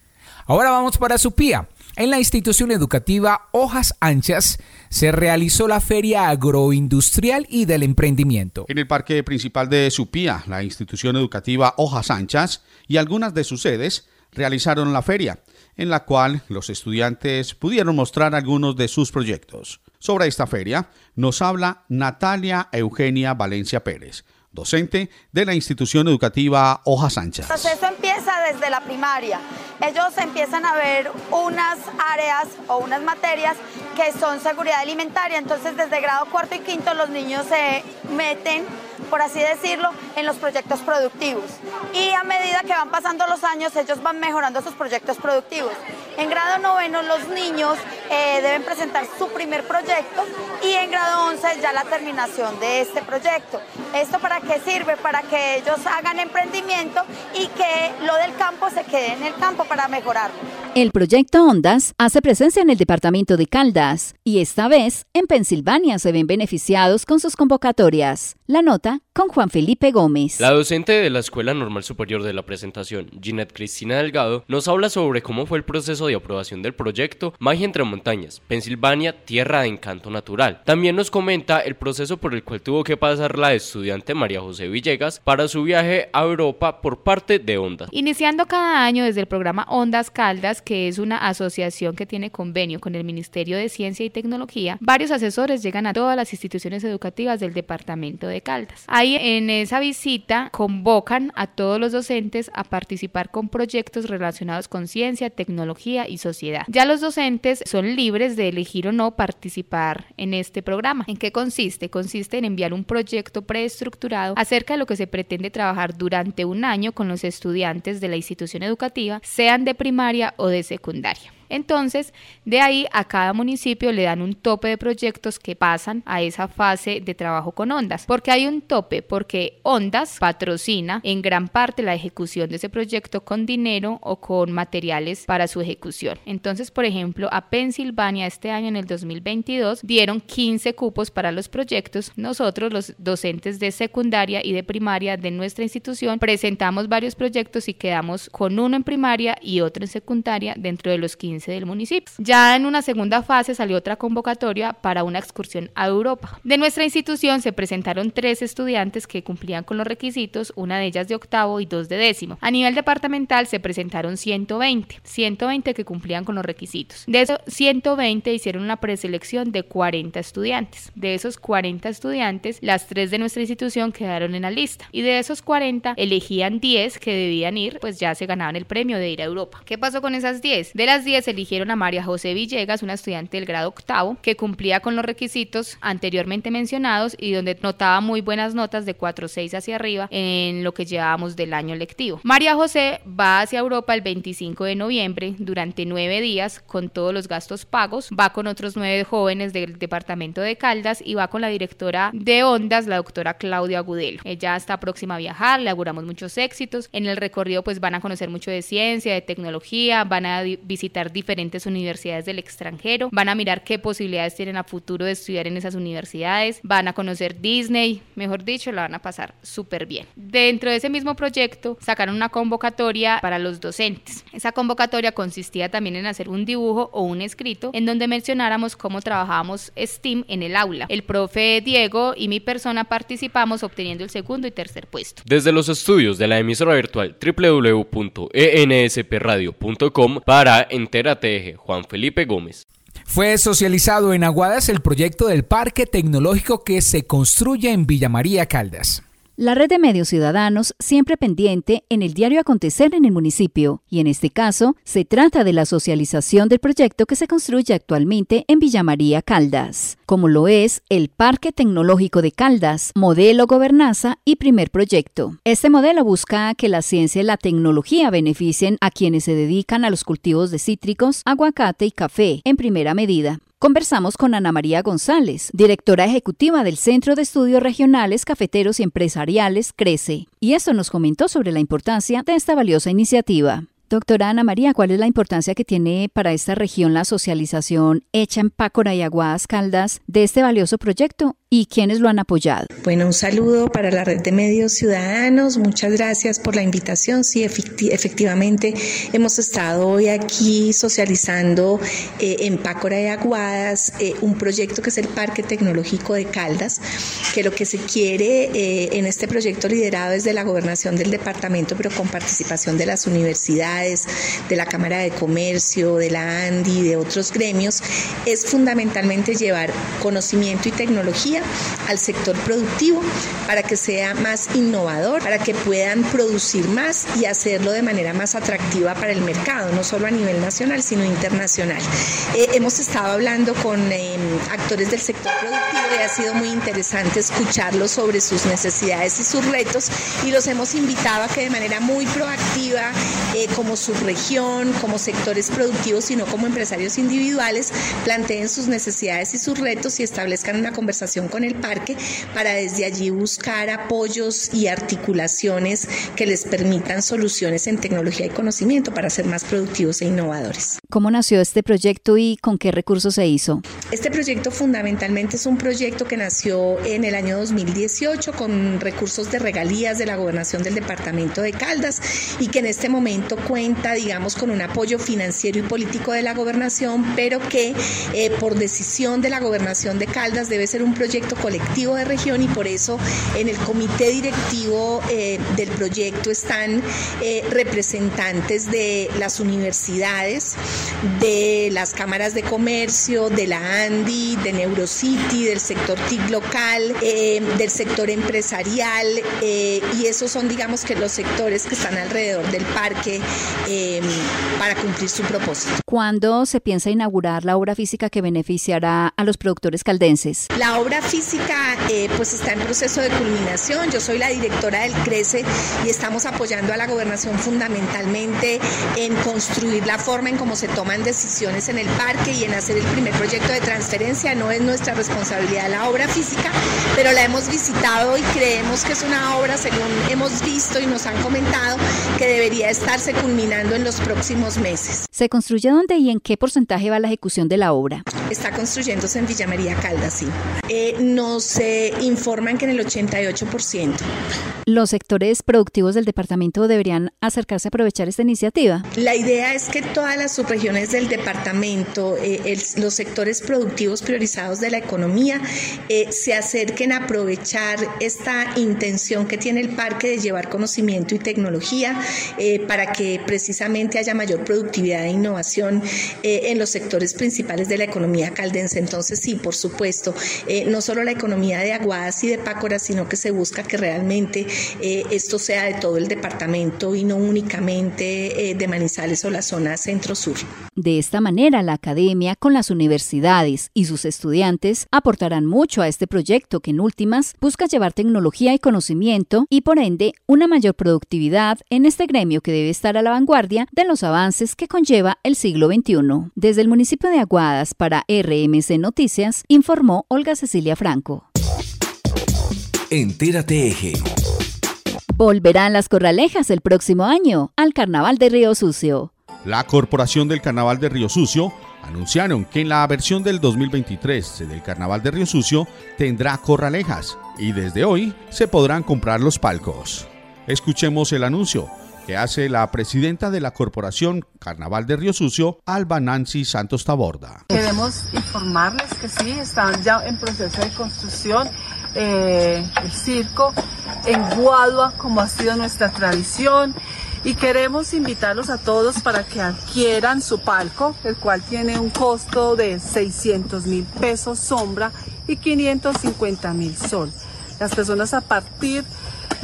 Ahora vamos para Supía. En la institución educativa Hojas Anchas se realizó la Feria Agroindustrial y del Emprendimiento. En el parque principal de Supía, la institución educativa Hojas Anchas y algunas de sus sedes realizaron la feria, en la cual los estudiantes pudieron mostrar algunos de sus proyectos. Sobre esta feria nos habla Natalia Eugenia Valencia Pérez, docente de la institución educativa Hoja Sánchez. El proceso empieza desde la primaria. Ellos empiezan a ver unas áreas o unas materias que son seguridad alimentaria. Entonces, desde grado cuarto y quinto, los niños se meten, por así decirlo, en los proyectos productivos. Y a medida que van pasando los años, ellos van mejorando sus proyectos productivos. En grado noveno, los niños eh, deben presentar su primer proyecto y en grado 11 ya la terminación de este proyecto. ¿Esto para qué sirve? Para que ellos hagan emprendimiento y que lo del campo se quede en el campo para mejorarlo. El proyecto Ondas hace presencia en el departamento de Caldas y esta vez en Pensilvania se ven beneficiados con sus convocatorias. La nota con Juan Felipe Gómez. La docente de la Escuela Normal Superior de la presentación, Ginette Cristina Delgado, nos habla sobre cómo fue el proceso de aprobación del proyecto Magia entre Montañas, Pensilvania, Tierra de Encanto Natural. También nos comenta el proceso por el cual tuvo que pasar la estudiante María José Villegas para su viaje a Europa por parte de Ondas. Iniciando cada año desde el programa Ondas Caldas, que es una asociación que tiene convenio con el Ministerio de Ciencia y Tecnología, varios asesores llegan a todas las instituciones educativas del departamento de Caldas. Ahí en esa visita convocan a todos los docentes a participar con proyectos relacionados con ciencia, tecnología y sociedad. Ya los docentes son libres de elegir o no participar en este programa. ¿En qué consiste? Consiste en enviar un proyecto preestructurado acerca de lo que se pretende trabajar durante un año con los estudiantes de la institución educativa, sean de primaria o de secundaria. Entonces, de ahí a cada municipio le dan un tope de proyectos que pasan a esa fase de trabajo con Ondas. porque hay un tope? Porque Ondas patrocina en gran parte la ejecución de ese proyecto con dinero o con materiales para su ejecución. Entonces, por ejemplo, a Pensilvania este año en el 2022 dieron 15 cupos para los proyectos. Nosotros, los docentes de secundaria y de primaria de nuestra institución, presentamos varios proyectos y quedamos con uno en primaria y otro en secundaria dentro de los 15 del municipio. Ya en una segunda fase salió otra convocatoria para una excursión a Europa. De nuestra institución se presentaron tres estudiantes que cumplían con los requisitos, una de ellas de octavo y dos de décimo. A nivel departamental se presentaron 120, 120 que cumplían con los requisitos. De esos 120 hicieron una preselección de 40 estudiantes. De esos 40 estudiantes, las tres de nuestra institución quedaron en la lista. Y de esos 40 elegían 10 que debían ir, pues ya se ganaban el premio de ir a Europa. ¿Qué pasó con esas 10? De las 10 eligieron a María José Villegas, una estudiante del grado octavo, que cumplía con los requisitos anteriormente mencionados y donde notaba muy buenas notas de 4.6 hacia arriba en lo que llevábamos del año lectivo. María José va hacia Europa el 25 de noviembre durante nueve días con todos los gastos pagos, va con otros nueve jóvenes del departamento de Caldas y va con la directora de Ondas, la doctora Claudia Agudelo. Ella está próxima a viajar, le auguramos muchos éxitos. En el recorrido pues van a conocer mucho de ciencia, de tecnología, van a visitar diferentes universidades del extranjero, van a mirar qué posibilidades tienen a futuro de estudiar en esas universidades, van a conocer Disney, mejor dicho, la van a pasar súper bien. Dentro de ese mismo proyecto sacaron una convocatoria para los docentes. Esa convocatoria consistía también en hacer un dibujo o un escrito en donde mencionáramos cómo trabajábamos STEAM en el aula. El profe Diego y mi persona participamos obteniendo el segundo y tercer puesto. Desde los estudios de la emisora virtual www.enspradio.com para Juan Felipe Gómez. Fue socializado en Aguadas el proyecto del Parque Tecnológico que se construye en Villa María Caldas. La red de medios ciudadanos siempre pendiente en el diario acontecer en el municipio, y en este caso se trata de la socialización del proyecto que se construye actualmente en Villa María Caldas, como lo es el Parque Tecnológico de Caldas, modelo gobernanza y primer proyecto. Este modelo busca que la ciencia y la tecnología beneficien a quienes se dedican a los cultivos de cítricos, aguacate y café en primera medida. Conversamos con Ana María González, directora ejecutiva del Centro de Estudios Regionales Cafeteros y Empresariales CRECE, y esto nos comentó sobre la importancia de esta valiosa iniciativa. Doctora Ana María, ¿cuál es la importancia que tiene para esta región la socialización hecha en Pácora y Aguadas Caldas de este valioso proyecto y quiénes lo han apoyado? Bueno, un saludo para la red de medios ciudadanos. Muchas gracias por la invitación. Sí, efectivamente, hemos estado hoy aquí socializando eh, en Pácora y Aguadas eh, un proyecto que es el Parque Tecnológico de Caldas, que lo que se quiere eh, en este proyecto liderado desde la gobernación del departamento, pero con participación de las universidades, de la Cámara de Comercio, de la ANDI, de otros gremios, es fundamentalmente llevar conocimiento y tecnología al sector productivo para que sea más innovador, para que puedan producir más y hacerlo de manera más atractiva para el mercado, no solo a nivel nacional, sino internacional. Eh, hemos estado hablando con em, actores del sector productivo y ha sido muy interesante escucharlos sobre sus necesidades y sus retos y los hemos invitado a que de manera muy proactiva, eh, como subregión, como sectores productivos, sino como empresarios individuales, planteen sus necesidades y sus retos y establezcan una conversación con el parque para desde allí buscar apoyos y articulaciones que les permitan soluciones en tecnología y conocimiento para ser más productivos e innovadores. ¿Cómo nació este proyecto y con qué recursos se hizo? Este proyecto fundamentalmente es un proyecto que nació en el año 2018 con recursos de regalías de la gobernación del departamento de Caldas y que en este momento cuenta, digamos, con un apoyo financiero y político de la gobernación, pero que eh, por decisión de la gobernación de Caldas debe ser un proyecto colectivo de región y por eso en el comité directivo eh, del proyecto están eh, representantes de las universidades, de las cámaras de comercio, de la ANDI, de Neurocity, del sector TIC local, del sector empresarial y esos son digamos que los sectores que están alrededor del parque para cumplir su propósito. ¿Cuándo se piensa inaugurar la obra física que beneficiará a los productores caldenses? La obra física eh, pues está en proceso de culminación. Yo soy la directora del CRECE y estamos apoyando a la gobernación fundamentalmente en construir la forma en cómo se toman decisiones en el parque y en hacer el primer proyecto de transferencia. No es nuestra responsabilidad la obra física, pero la hemos visitado y creemos que es una obra, según hemos visto y nos han comentado, que debería estarse culminando en los próximos meses. ¿Se construye dónde y en qué porcentaje va la ejecución de la obra? Está construyéndose en Villa María Caldas, sí. Eh, nos eh, informan que en el 88%. ¿Los sectores productivos del departamento deberían acercarse a aprovechar esta iniciativa? La idea es que todas las subregiones del departamento, eh, los sectores productivos priorizados de la economía, se acerquen a aprovechar esta intención que tiene el parque de llevar conocimiento y tecnología para que precisamente haya mayor productividad e innovación en los sectores principales de la economía caldense. Entonces, sí, por supuesto, eh, no solo la economía de Aguadas y de Pácora, sino que se busca que realmente eh, esto sea de todo el departamento y no únicamente eh, de Manizales o la zona centro-sur. De esta manera, la academia, con las universidades y sus estudiantes, aportarán mucho a este proyecto que en últimas busca llevar tecnología y conocimiento y por ende una mayor productividad en este gremio que debe estar a la vanguardia de los avances que conlleva el siglo XXI. Desde el municipio de Aguadas para RMC Noticias, informó Olga Cecilia Franco. Entérate Eje. Volverán las corralejas el próximo año al Carnaval de Río Sucio. La Corporación del Carnaval de Río Sucio anunciaron que en la versión del 2023 del Carnaval de Río Sucio tendrá corralejas y desde hoy se podrán comprar los palcos. Escuchemos el anuncio que hace la presidenta de la Corporación Carnaval de Río Sucio, Alba Nancy Santos Taborda. Queremos informarles que sí, están ya en proceso de construcción eh, el circo en Guadua, como ha sido nuestra tradición. Y queremos invitarlos a todos para que adquieran su palco, el cual tiene un costo de 600 mil pesos sombra y 550 mil sol. Las personas a partir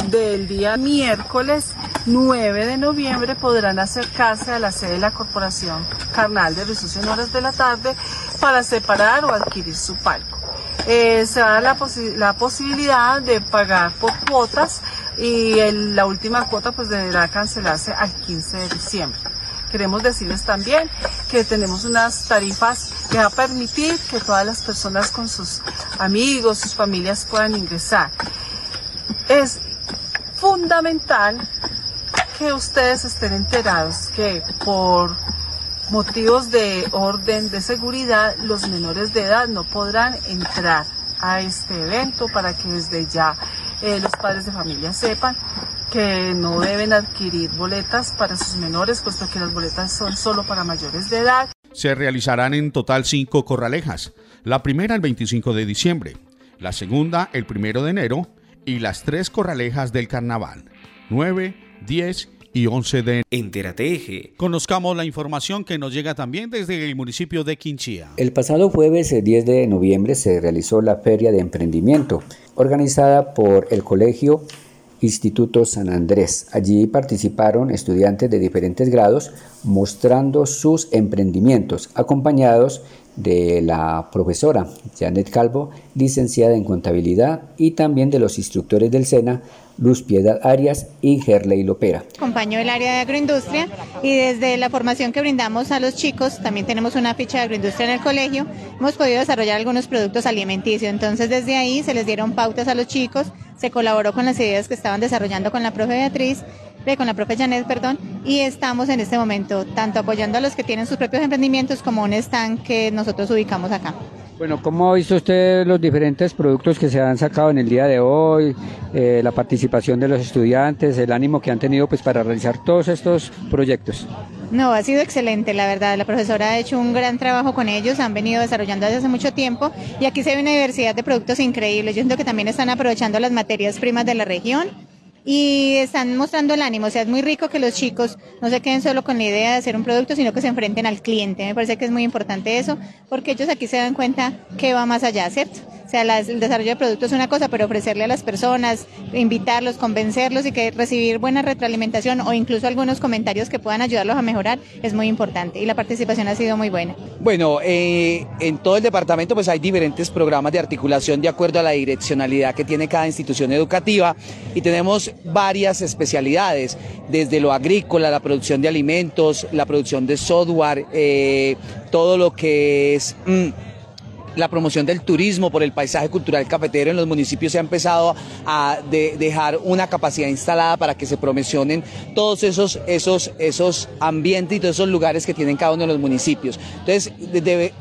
del día miércoles 9 de noviembre podrán acercarse a la sede de la Corporación Carnal de Resucio en horas de la tarde para separar o adquirir su palco. Eh, se da la, la, posibilidad de pagar por cuotas y la última cuota pues deberá cancelarse al 15 de diciembre. Queremos decirles también que tenemos unas tarifas que va a permitir que todas las personas con sus amigos, sus familias puedan ingresar. Es fundamental que ustedes estén enterados que por motivos de orden de seguridad los menores de edad no podrán entrar a este evento para que desde ya eh, los padres de familia sepan que no deben adquirir boletas para sus menores, puesto que las boletas son solo para mayores de edad. Se realizarán en total cinco corralejas, la primera el 25 de diciembre, la segunda el 1 de enero y las tres corralejas del carnaval, 9, 10 y 11 de Entérate Eje. Conozcamos la información que nos llega también desde el municipio de Quinchía. El pasado jueves 10 de noviembre se realizó la Feria de Emprendimiento, organizada por el Colegio Instituto San Andrés. Allí participaron estudiantes de diferentes grados mostrando sus emprendimientos, acompañados de la profesora Janet Calvo, licenciada en contabilidad, y también de los instructores del SENA, Luz Piedad Arias y Gerley Lopera. Acompaño el área de agroindustria y desde la formación que brindamos a los chicos, también tenemos una ficha de agroindustria en el colegio, hemos podido desarrollar algunos productos alimenticios. Entonces desde ahí se les dieron pautas a los chicos, se colaboró con las ideas que estaban desarrollando con la profe Beatriz con la profe Janet, perdón, y estamos en este momento tanto apoyando a los que tienen sus propios emprendimientos como un stand que nosotros ubicamos acá. Bueno, ¿cómo ha visto usted los diferentes productos que se han sacado en el día de hoy, eh, la participación de los estudiantes, el ánimo que han tenido pues para realizar todos estos proyectos? No, ha sido excelente, la verdad. La profesora ha hecho un gran trabajo con ellos, han venido desarrollando desde hace mucho tiempo y aquí se ve una diversidad de productos increíbles. Yo siento que también están aprovechando las materias primas de la región y están mostrando el ánimo. O sea, es muy rico que los chicos no se queden solo con la idea de hacer un producto, sino que se enfrenten al cliente. Me parece que es muy importante eso, porque ellos aquí se dan cuenta que va más allá, ¿cierto? O sea, el desarrollo de productos es una cosa, pero ofrecerle a las personas, invitarlos, convencerlos y que recibir buena retroalimentación o incluso algunos comentarios que puedan ayudarlos a mejorar es muy importante y la participación ha sido muy buena. Bueno, eh, en todo el departamento pues hay diferentes programas de articulación de acuerdo a la direccionalidad que tiene cada institución educativa y tenemos varias especialidades, desde lo agrícola, la producción de alimentos, la producción de software, eh, todo lo que es... Mm, la promoción del turismo por el paisaje cultural cafetero en los municipios se ha empezado a dejar una capacidad instalada para que se promocionen todos esos, esos, esos ambientes y todos esos lugares que tienen cada uno de los municipios. Entonces,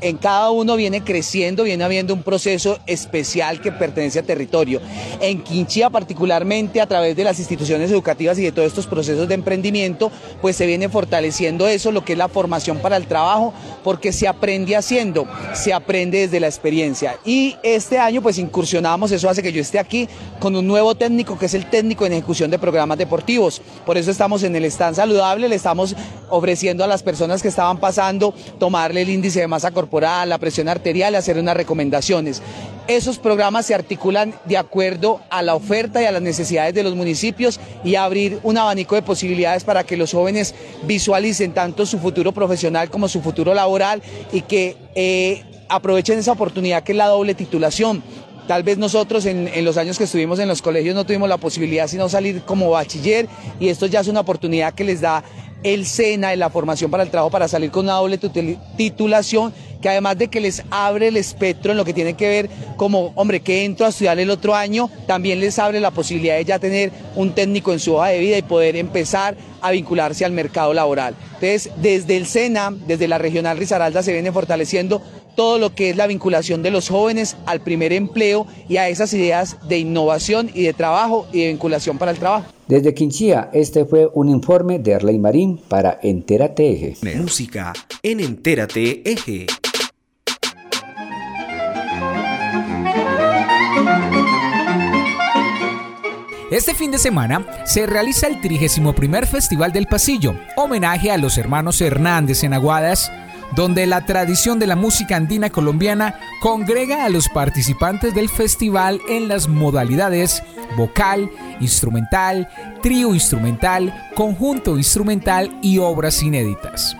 en cada uno viene creciendo, viene habiendo un proceso especial que pertenece a territorio. En Quinchía particularmente, a través de las instituciones educativas y de todos estos procesos de emprendimiento, pues se viene fortaleciendo eso, lo que es la formación para el trabajo, porque se aprende haciendo, se aprende desde la experiencia. Y este año pues incursionamos, eso hace que yo esté aquí con un nuevo técnico que es el técnico en ejecución de programas deportivos. Por eso estamos en el stand saludable, le estamos ofreciendo a las personas que estaban pasando tomarle el índice de masa corporal, la presión arterial hacer unas recomendaciones. Esos programas se articulan de acuerdo a la oferta y a las necesidades de los municipios y abrir un abanico de posibilidades para que los jóvenes visualicen tanto su futuro profesional como su futuro laboral y que eh, aprovechen esa oportunidad que es la doble titulación. Tal vez nosotros en, los años que estuvimos en los colegios no tuvimos la posibilidad sino salir como bachiller y esto ya es una oportunidad que les da el SENA en la formación para el trabajo para salir con una doble titulación que además de que les abre el espectro en lo que tiene que ver como, hombre, que entro a estudiar el otro año, también les abre la posibilidad de ya tener un técnico en su hoja de vida y poder empezar a vincularse al mercado laboral. Entonces, desde el SENA, desde la regional Risaralda se viene fortaleciendo todo lo que es la vinculación de los jóvenes al primer empleo y a esas ideas de innovación y de trabajo y de vinculación para el trabajo. Desde Quinchía, este fue un informe de Arley Marín para Entérate Eje. Música en Entérate Eje. Este fin de semana se realiza el 31 Festival del Pasillo, homenaje a los hermanos Hernández en Aguadas, donde la tradición de la música andina colombiana congrega a los participantes del festival en las modalidades vocal, instrumental, trío instrumental, conjunto instrumental y obras inéditas.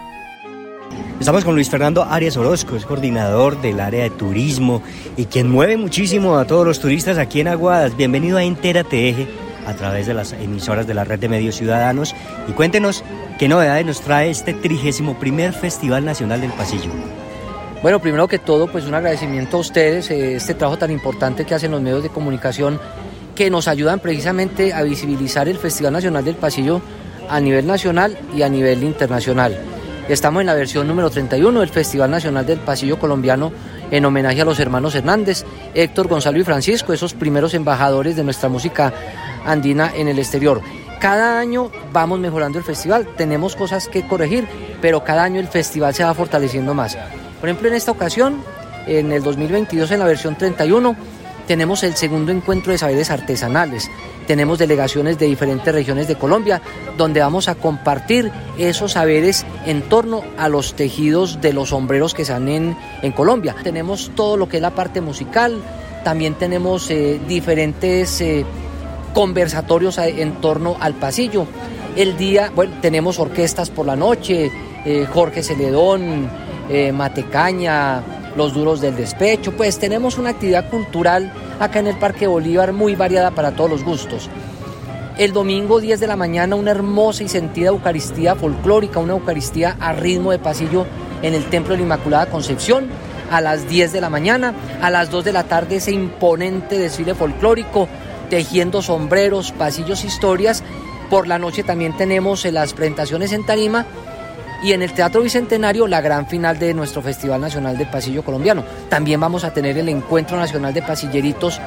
Estamos con Luis Fernando Arias Orozco, es coordinador del área de turismo y quien mueve muchísimo a todos los turistas aquí en Aguadas. Bienvenido a Entérate Eje a través de las emisoras de la red de medios ciudadanos y cuéntenos qué novedades nos trae este trigésimo primer Festival Nacional del Pasillo. Bueno, primero que todo, pues un agradecimiento a ustedes, eh, este trabajo tan importante que hacen los medios de comunicación que nos ayudan precisamente a visibilizar el Festival Nacional del Pasillo a nivel nacional y a nivel internacional. Estamos en la versión número 31 del Festival Nacional del Pasillo Colombiano en homenaje a los hermanos Hernández, Héctor Gonzalo y Francisco, esos primeros embajadores de nuestra música andina en el exterior. Cada año vamos mejorando el festival, tenemos cosas que corregir, pero cada año el festival se va fortaleciendo más. Por ejemplo, en esta ocasión, en el 2022, en la versión 31, tenemos el segundo encuentro de saberes artesanales. tenemos delegaciones de diferentes regiones de Colombia, donde vamos a compartir esos saberes en torno a los tejidos de los sombreros que se dan en, Colombia. Tenemos todo lo que es la parte musical, también tenemos eh, diferentes eh, conversatorios en torno al pasillo. El día, bueno, tenemos orquestas por la noche, eh, Jorge Celedón, Matecaña, Los Duros del Despecho, pues tenemos una actividad cultural acá en el Parque Bolívar muy variada para todos los gustos. El domingo 10 de la mañana una hermosa y sentida Eucaristía folclórica, una Eucaristía a ritmo de pasillo en el Templo de la Inmaculada Concepción a las 10 de la mañana, a las 2 de la tarde ese imponente desfile folclórico, tejiendo sombreros, pasillos, historias. Por la noche también tenemos eh, las presentaciones en Tarima y en el Teatro Bicentenario la gran final de nuestro Festival Nacional del Pasillo Colombiano. También vamos a tener el Encuentro Nacional de Pasilleritos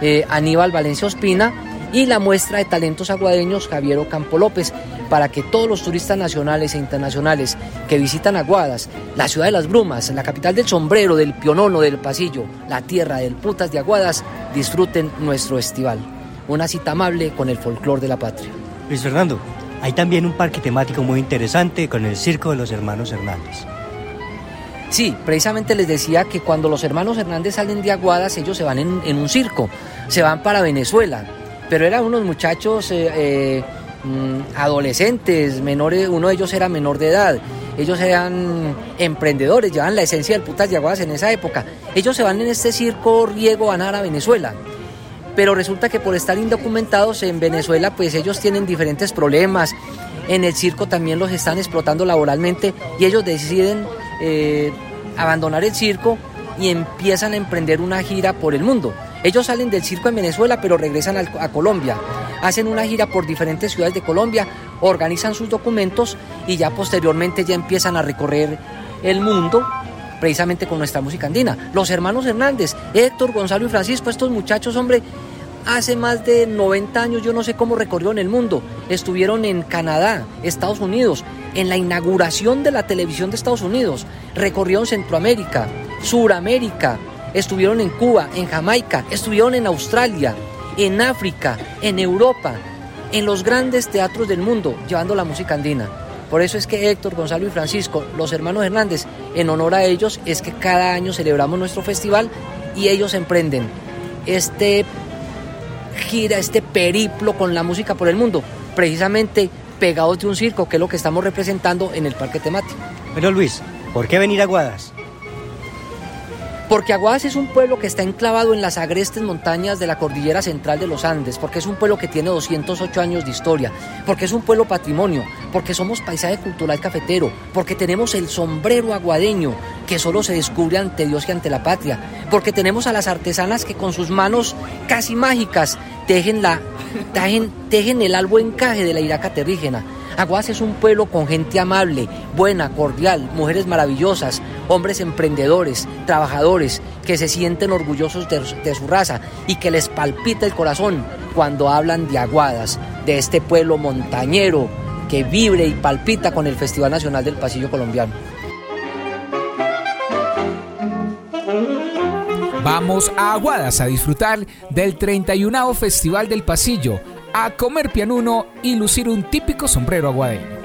eh, Aníbal Valencia Ospina y la muestra de talentos aguadeños Javier Ocampo López para que todos los turistas nacionales e internacionales que visitan Aguadas, la ciudad de las brumas, la capital del sombrero, del pionono, del pasillo, la tierra del putas de Aguadas, disfruten nuestro festival. Una cita amable con el folclor de la patria. Luis Fernando, hay también un parque temático muy interesante con el Circo de los Hermanos Hernández. Sí, precisamente les decía que cuando los hermanos Hernández salen de Aguadas, ellos se van en, un circo, se van para Venezuela, pero eran unos muchachos eh, eh, mm, adolescentes, menores, uno de ellos era menor de edad, ellos eran emprendedores, llevan la esencia del putas de Aguadas en esa época. Ellos se van en este circo riego a a Venezuela pero resulta que por estar indocumentados en Venezuela, pues ellos tienen diferentes problemas. En el circo también los están explotando laboralmente y ellos deciden eh, abandonar el circo y empiezan a emprender una gira por el mundo. Ellos salen del circo en Venezuela, pero regresan a Colombia. Hacen una gira por diferentes ciudades de Colombia, organizan sus documentos y ya posteriormente ya empiezan a recorrer el mundo precisamente con nuestra música andina. Los hermanos Hernández, Héctor, Gonzalo y Francisco, estos muchachos, hombre, hace más de 90 años, yo no sé cómo recorrió en el mundo. Estuvieron en Canadá, Estados Unidos, en la inauguración de la televisión de Estados Unidos. Recorrieron Centroamérica, Suramérica, estuvieron en Cuba, en Jamaica, estuvieron en Australia, en África, en Europa, en los grandes teatros del mundo, llevando la música andina. Por eso es que Héctor, Gonzalo y Francisco, los hermanos Hernández, en honor a ellos es que cada año celebramos nuestro festival y ellos emprenden este gira, este periplo con la música por el mundo, precisamente pegados de un circo, que es lo que estamos representando en el parque temático. Pero Luis, ¿por qué venir a Guadas? Porque Aguadas es un pueblo que está enclavado en las agrestes montañas de la cordillera central de los Andes, porque es un pueblo que tiene 208 años de historia, porque es un pueblo patrimonio, porque somos paisaje cultural cafetero, porque tenemos el sombrero aguadeño que solo se descubre ante Dios y ante la patria, porque tenemos a las artesanas que con sus manos casi mágicas tejen, la, tejen, tejen el albo encaje de la iraca terrígena Aguas es un pueblo con gente amable, buena, cordial, mujeres maravillosas, hombres emprendedores, trabajadores, que se sienten orgullosos de, su raza y que les palpita el corazón cuando hablan de Aguadas, de este pueblo montañero que vibre y palpita con el Festival Nacional del Pasillo Colombiano. Vamos a Aguadas a disfrutar del 31 Festival del Pasillo a comer pianuno y lucir un típico sombrero aguadeño.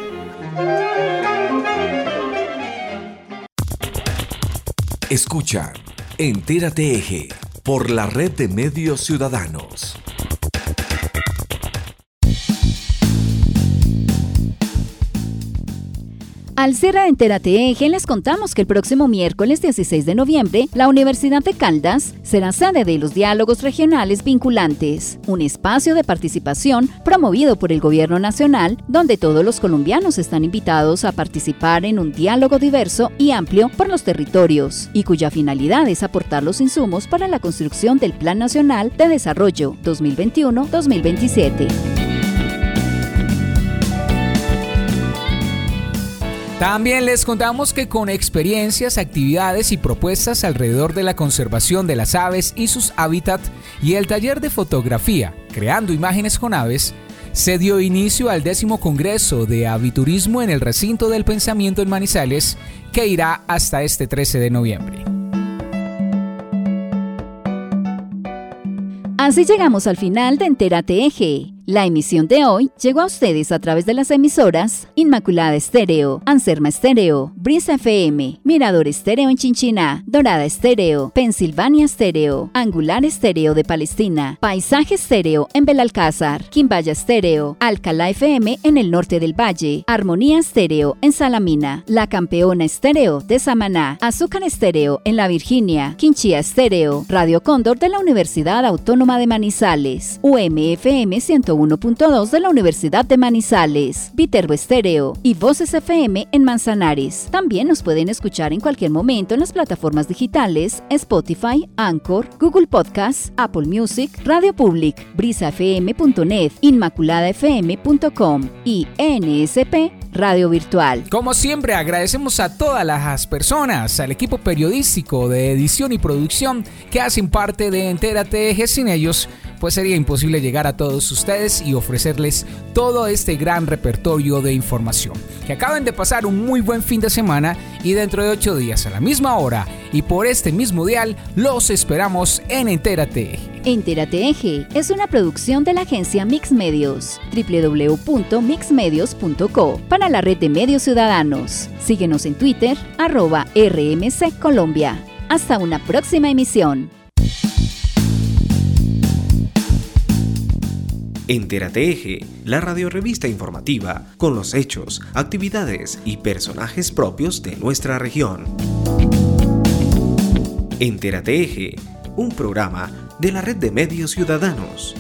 Escucha, Entérate Eje, por la red de medios ciudadanos. Al cierre de Entérate les contamos que el próximo miércoles 16 de noviembre, la Universidad de Caldas será sede de los diálogos regionales vinculantes, un espacio de participación promovido por el Gobierno Nacional, donde todos los colombianos están invitados a participar en un diálogo diverso y amplio por los territorios, y cuya finalidad es aportar los insumos para la construcción del Plan Nacional de Desarrollo 2021-2027. También les contamos que con experiencias, actividades y propuestas alrededor de la conservación de las aves y sus hábitats y el taller de fotografía Creando Imágenes con Aves, se dio inicio al décimo Congreso de Aviturismo en el Recinto del Pensamiento en Manizales, que irá hasta este 13 de noviembre. Así llegamos al final de Entérate Eje. La emisión de hoy llegó a ustedes a través de las emisoras Inmaculada Estéreo, Anserma Estéreo, Brisa FM, Mirador Estéreo en Chinchina, Dorada Estéreo, Pensilvania Estéreo, Angular Estéreo de Palestina, Paisaje Estéreo en Belalcázar, Quimbaya Estéreo, Alcalá FM en el norte del Valle, Armonía Estéreo en Salamina, La Campeona Estéreo de Samaná, Azúcar Estéreo en La Virginia, Quinchía Estéreo, Radio Cóndor de la Universidad Autónoma de Manizales, UMFM 101 1.2 de la Universidad de Manizales, Viterbo Estéreo y Voces FM en Manzanares. También nos pueden escuchar en cualquier momento en las plataformas digitales Spotify, Anchor, Google Podcasts, Apple Music, Radio Public, brisafm.net, inmaculadafm.com y NSP Radio Virtual. Como siempre, agradecemos a todas las personas, al equipo periodístico de edición y producción que hacen parte de Entérate Eje. Sin ellos, pues sería imposible llegar a todos ustedes y ofrecerles todo este gran repertorio de información. Que acaben de pasar un muy buen fin de semana y dentro de ocho días a la misma hora y por este mismo dial los esperamos en Entérate. Entérate Eje es una producción de la agencia Mix Medios, www.mixmedios.co, para la red de medios ciudadanos. Síguenos en Twitter, arroba RMC Colombia. Hasta una próxima emisión. Entérate Eje, la radiorevista informativa con los hechos, actividades y personajes propios de nuestra región. Entérate Eje, un programa de la red de medios ciudadanos.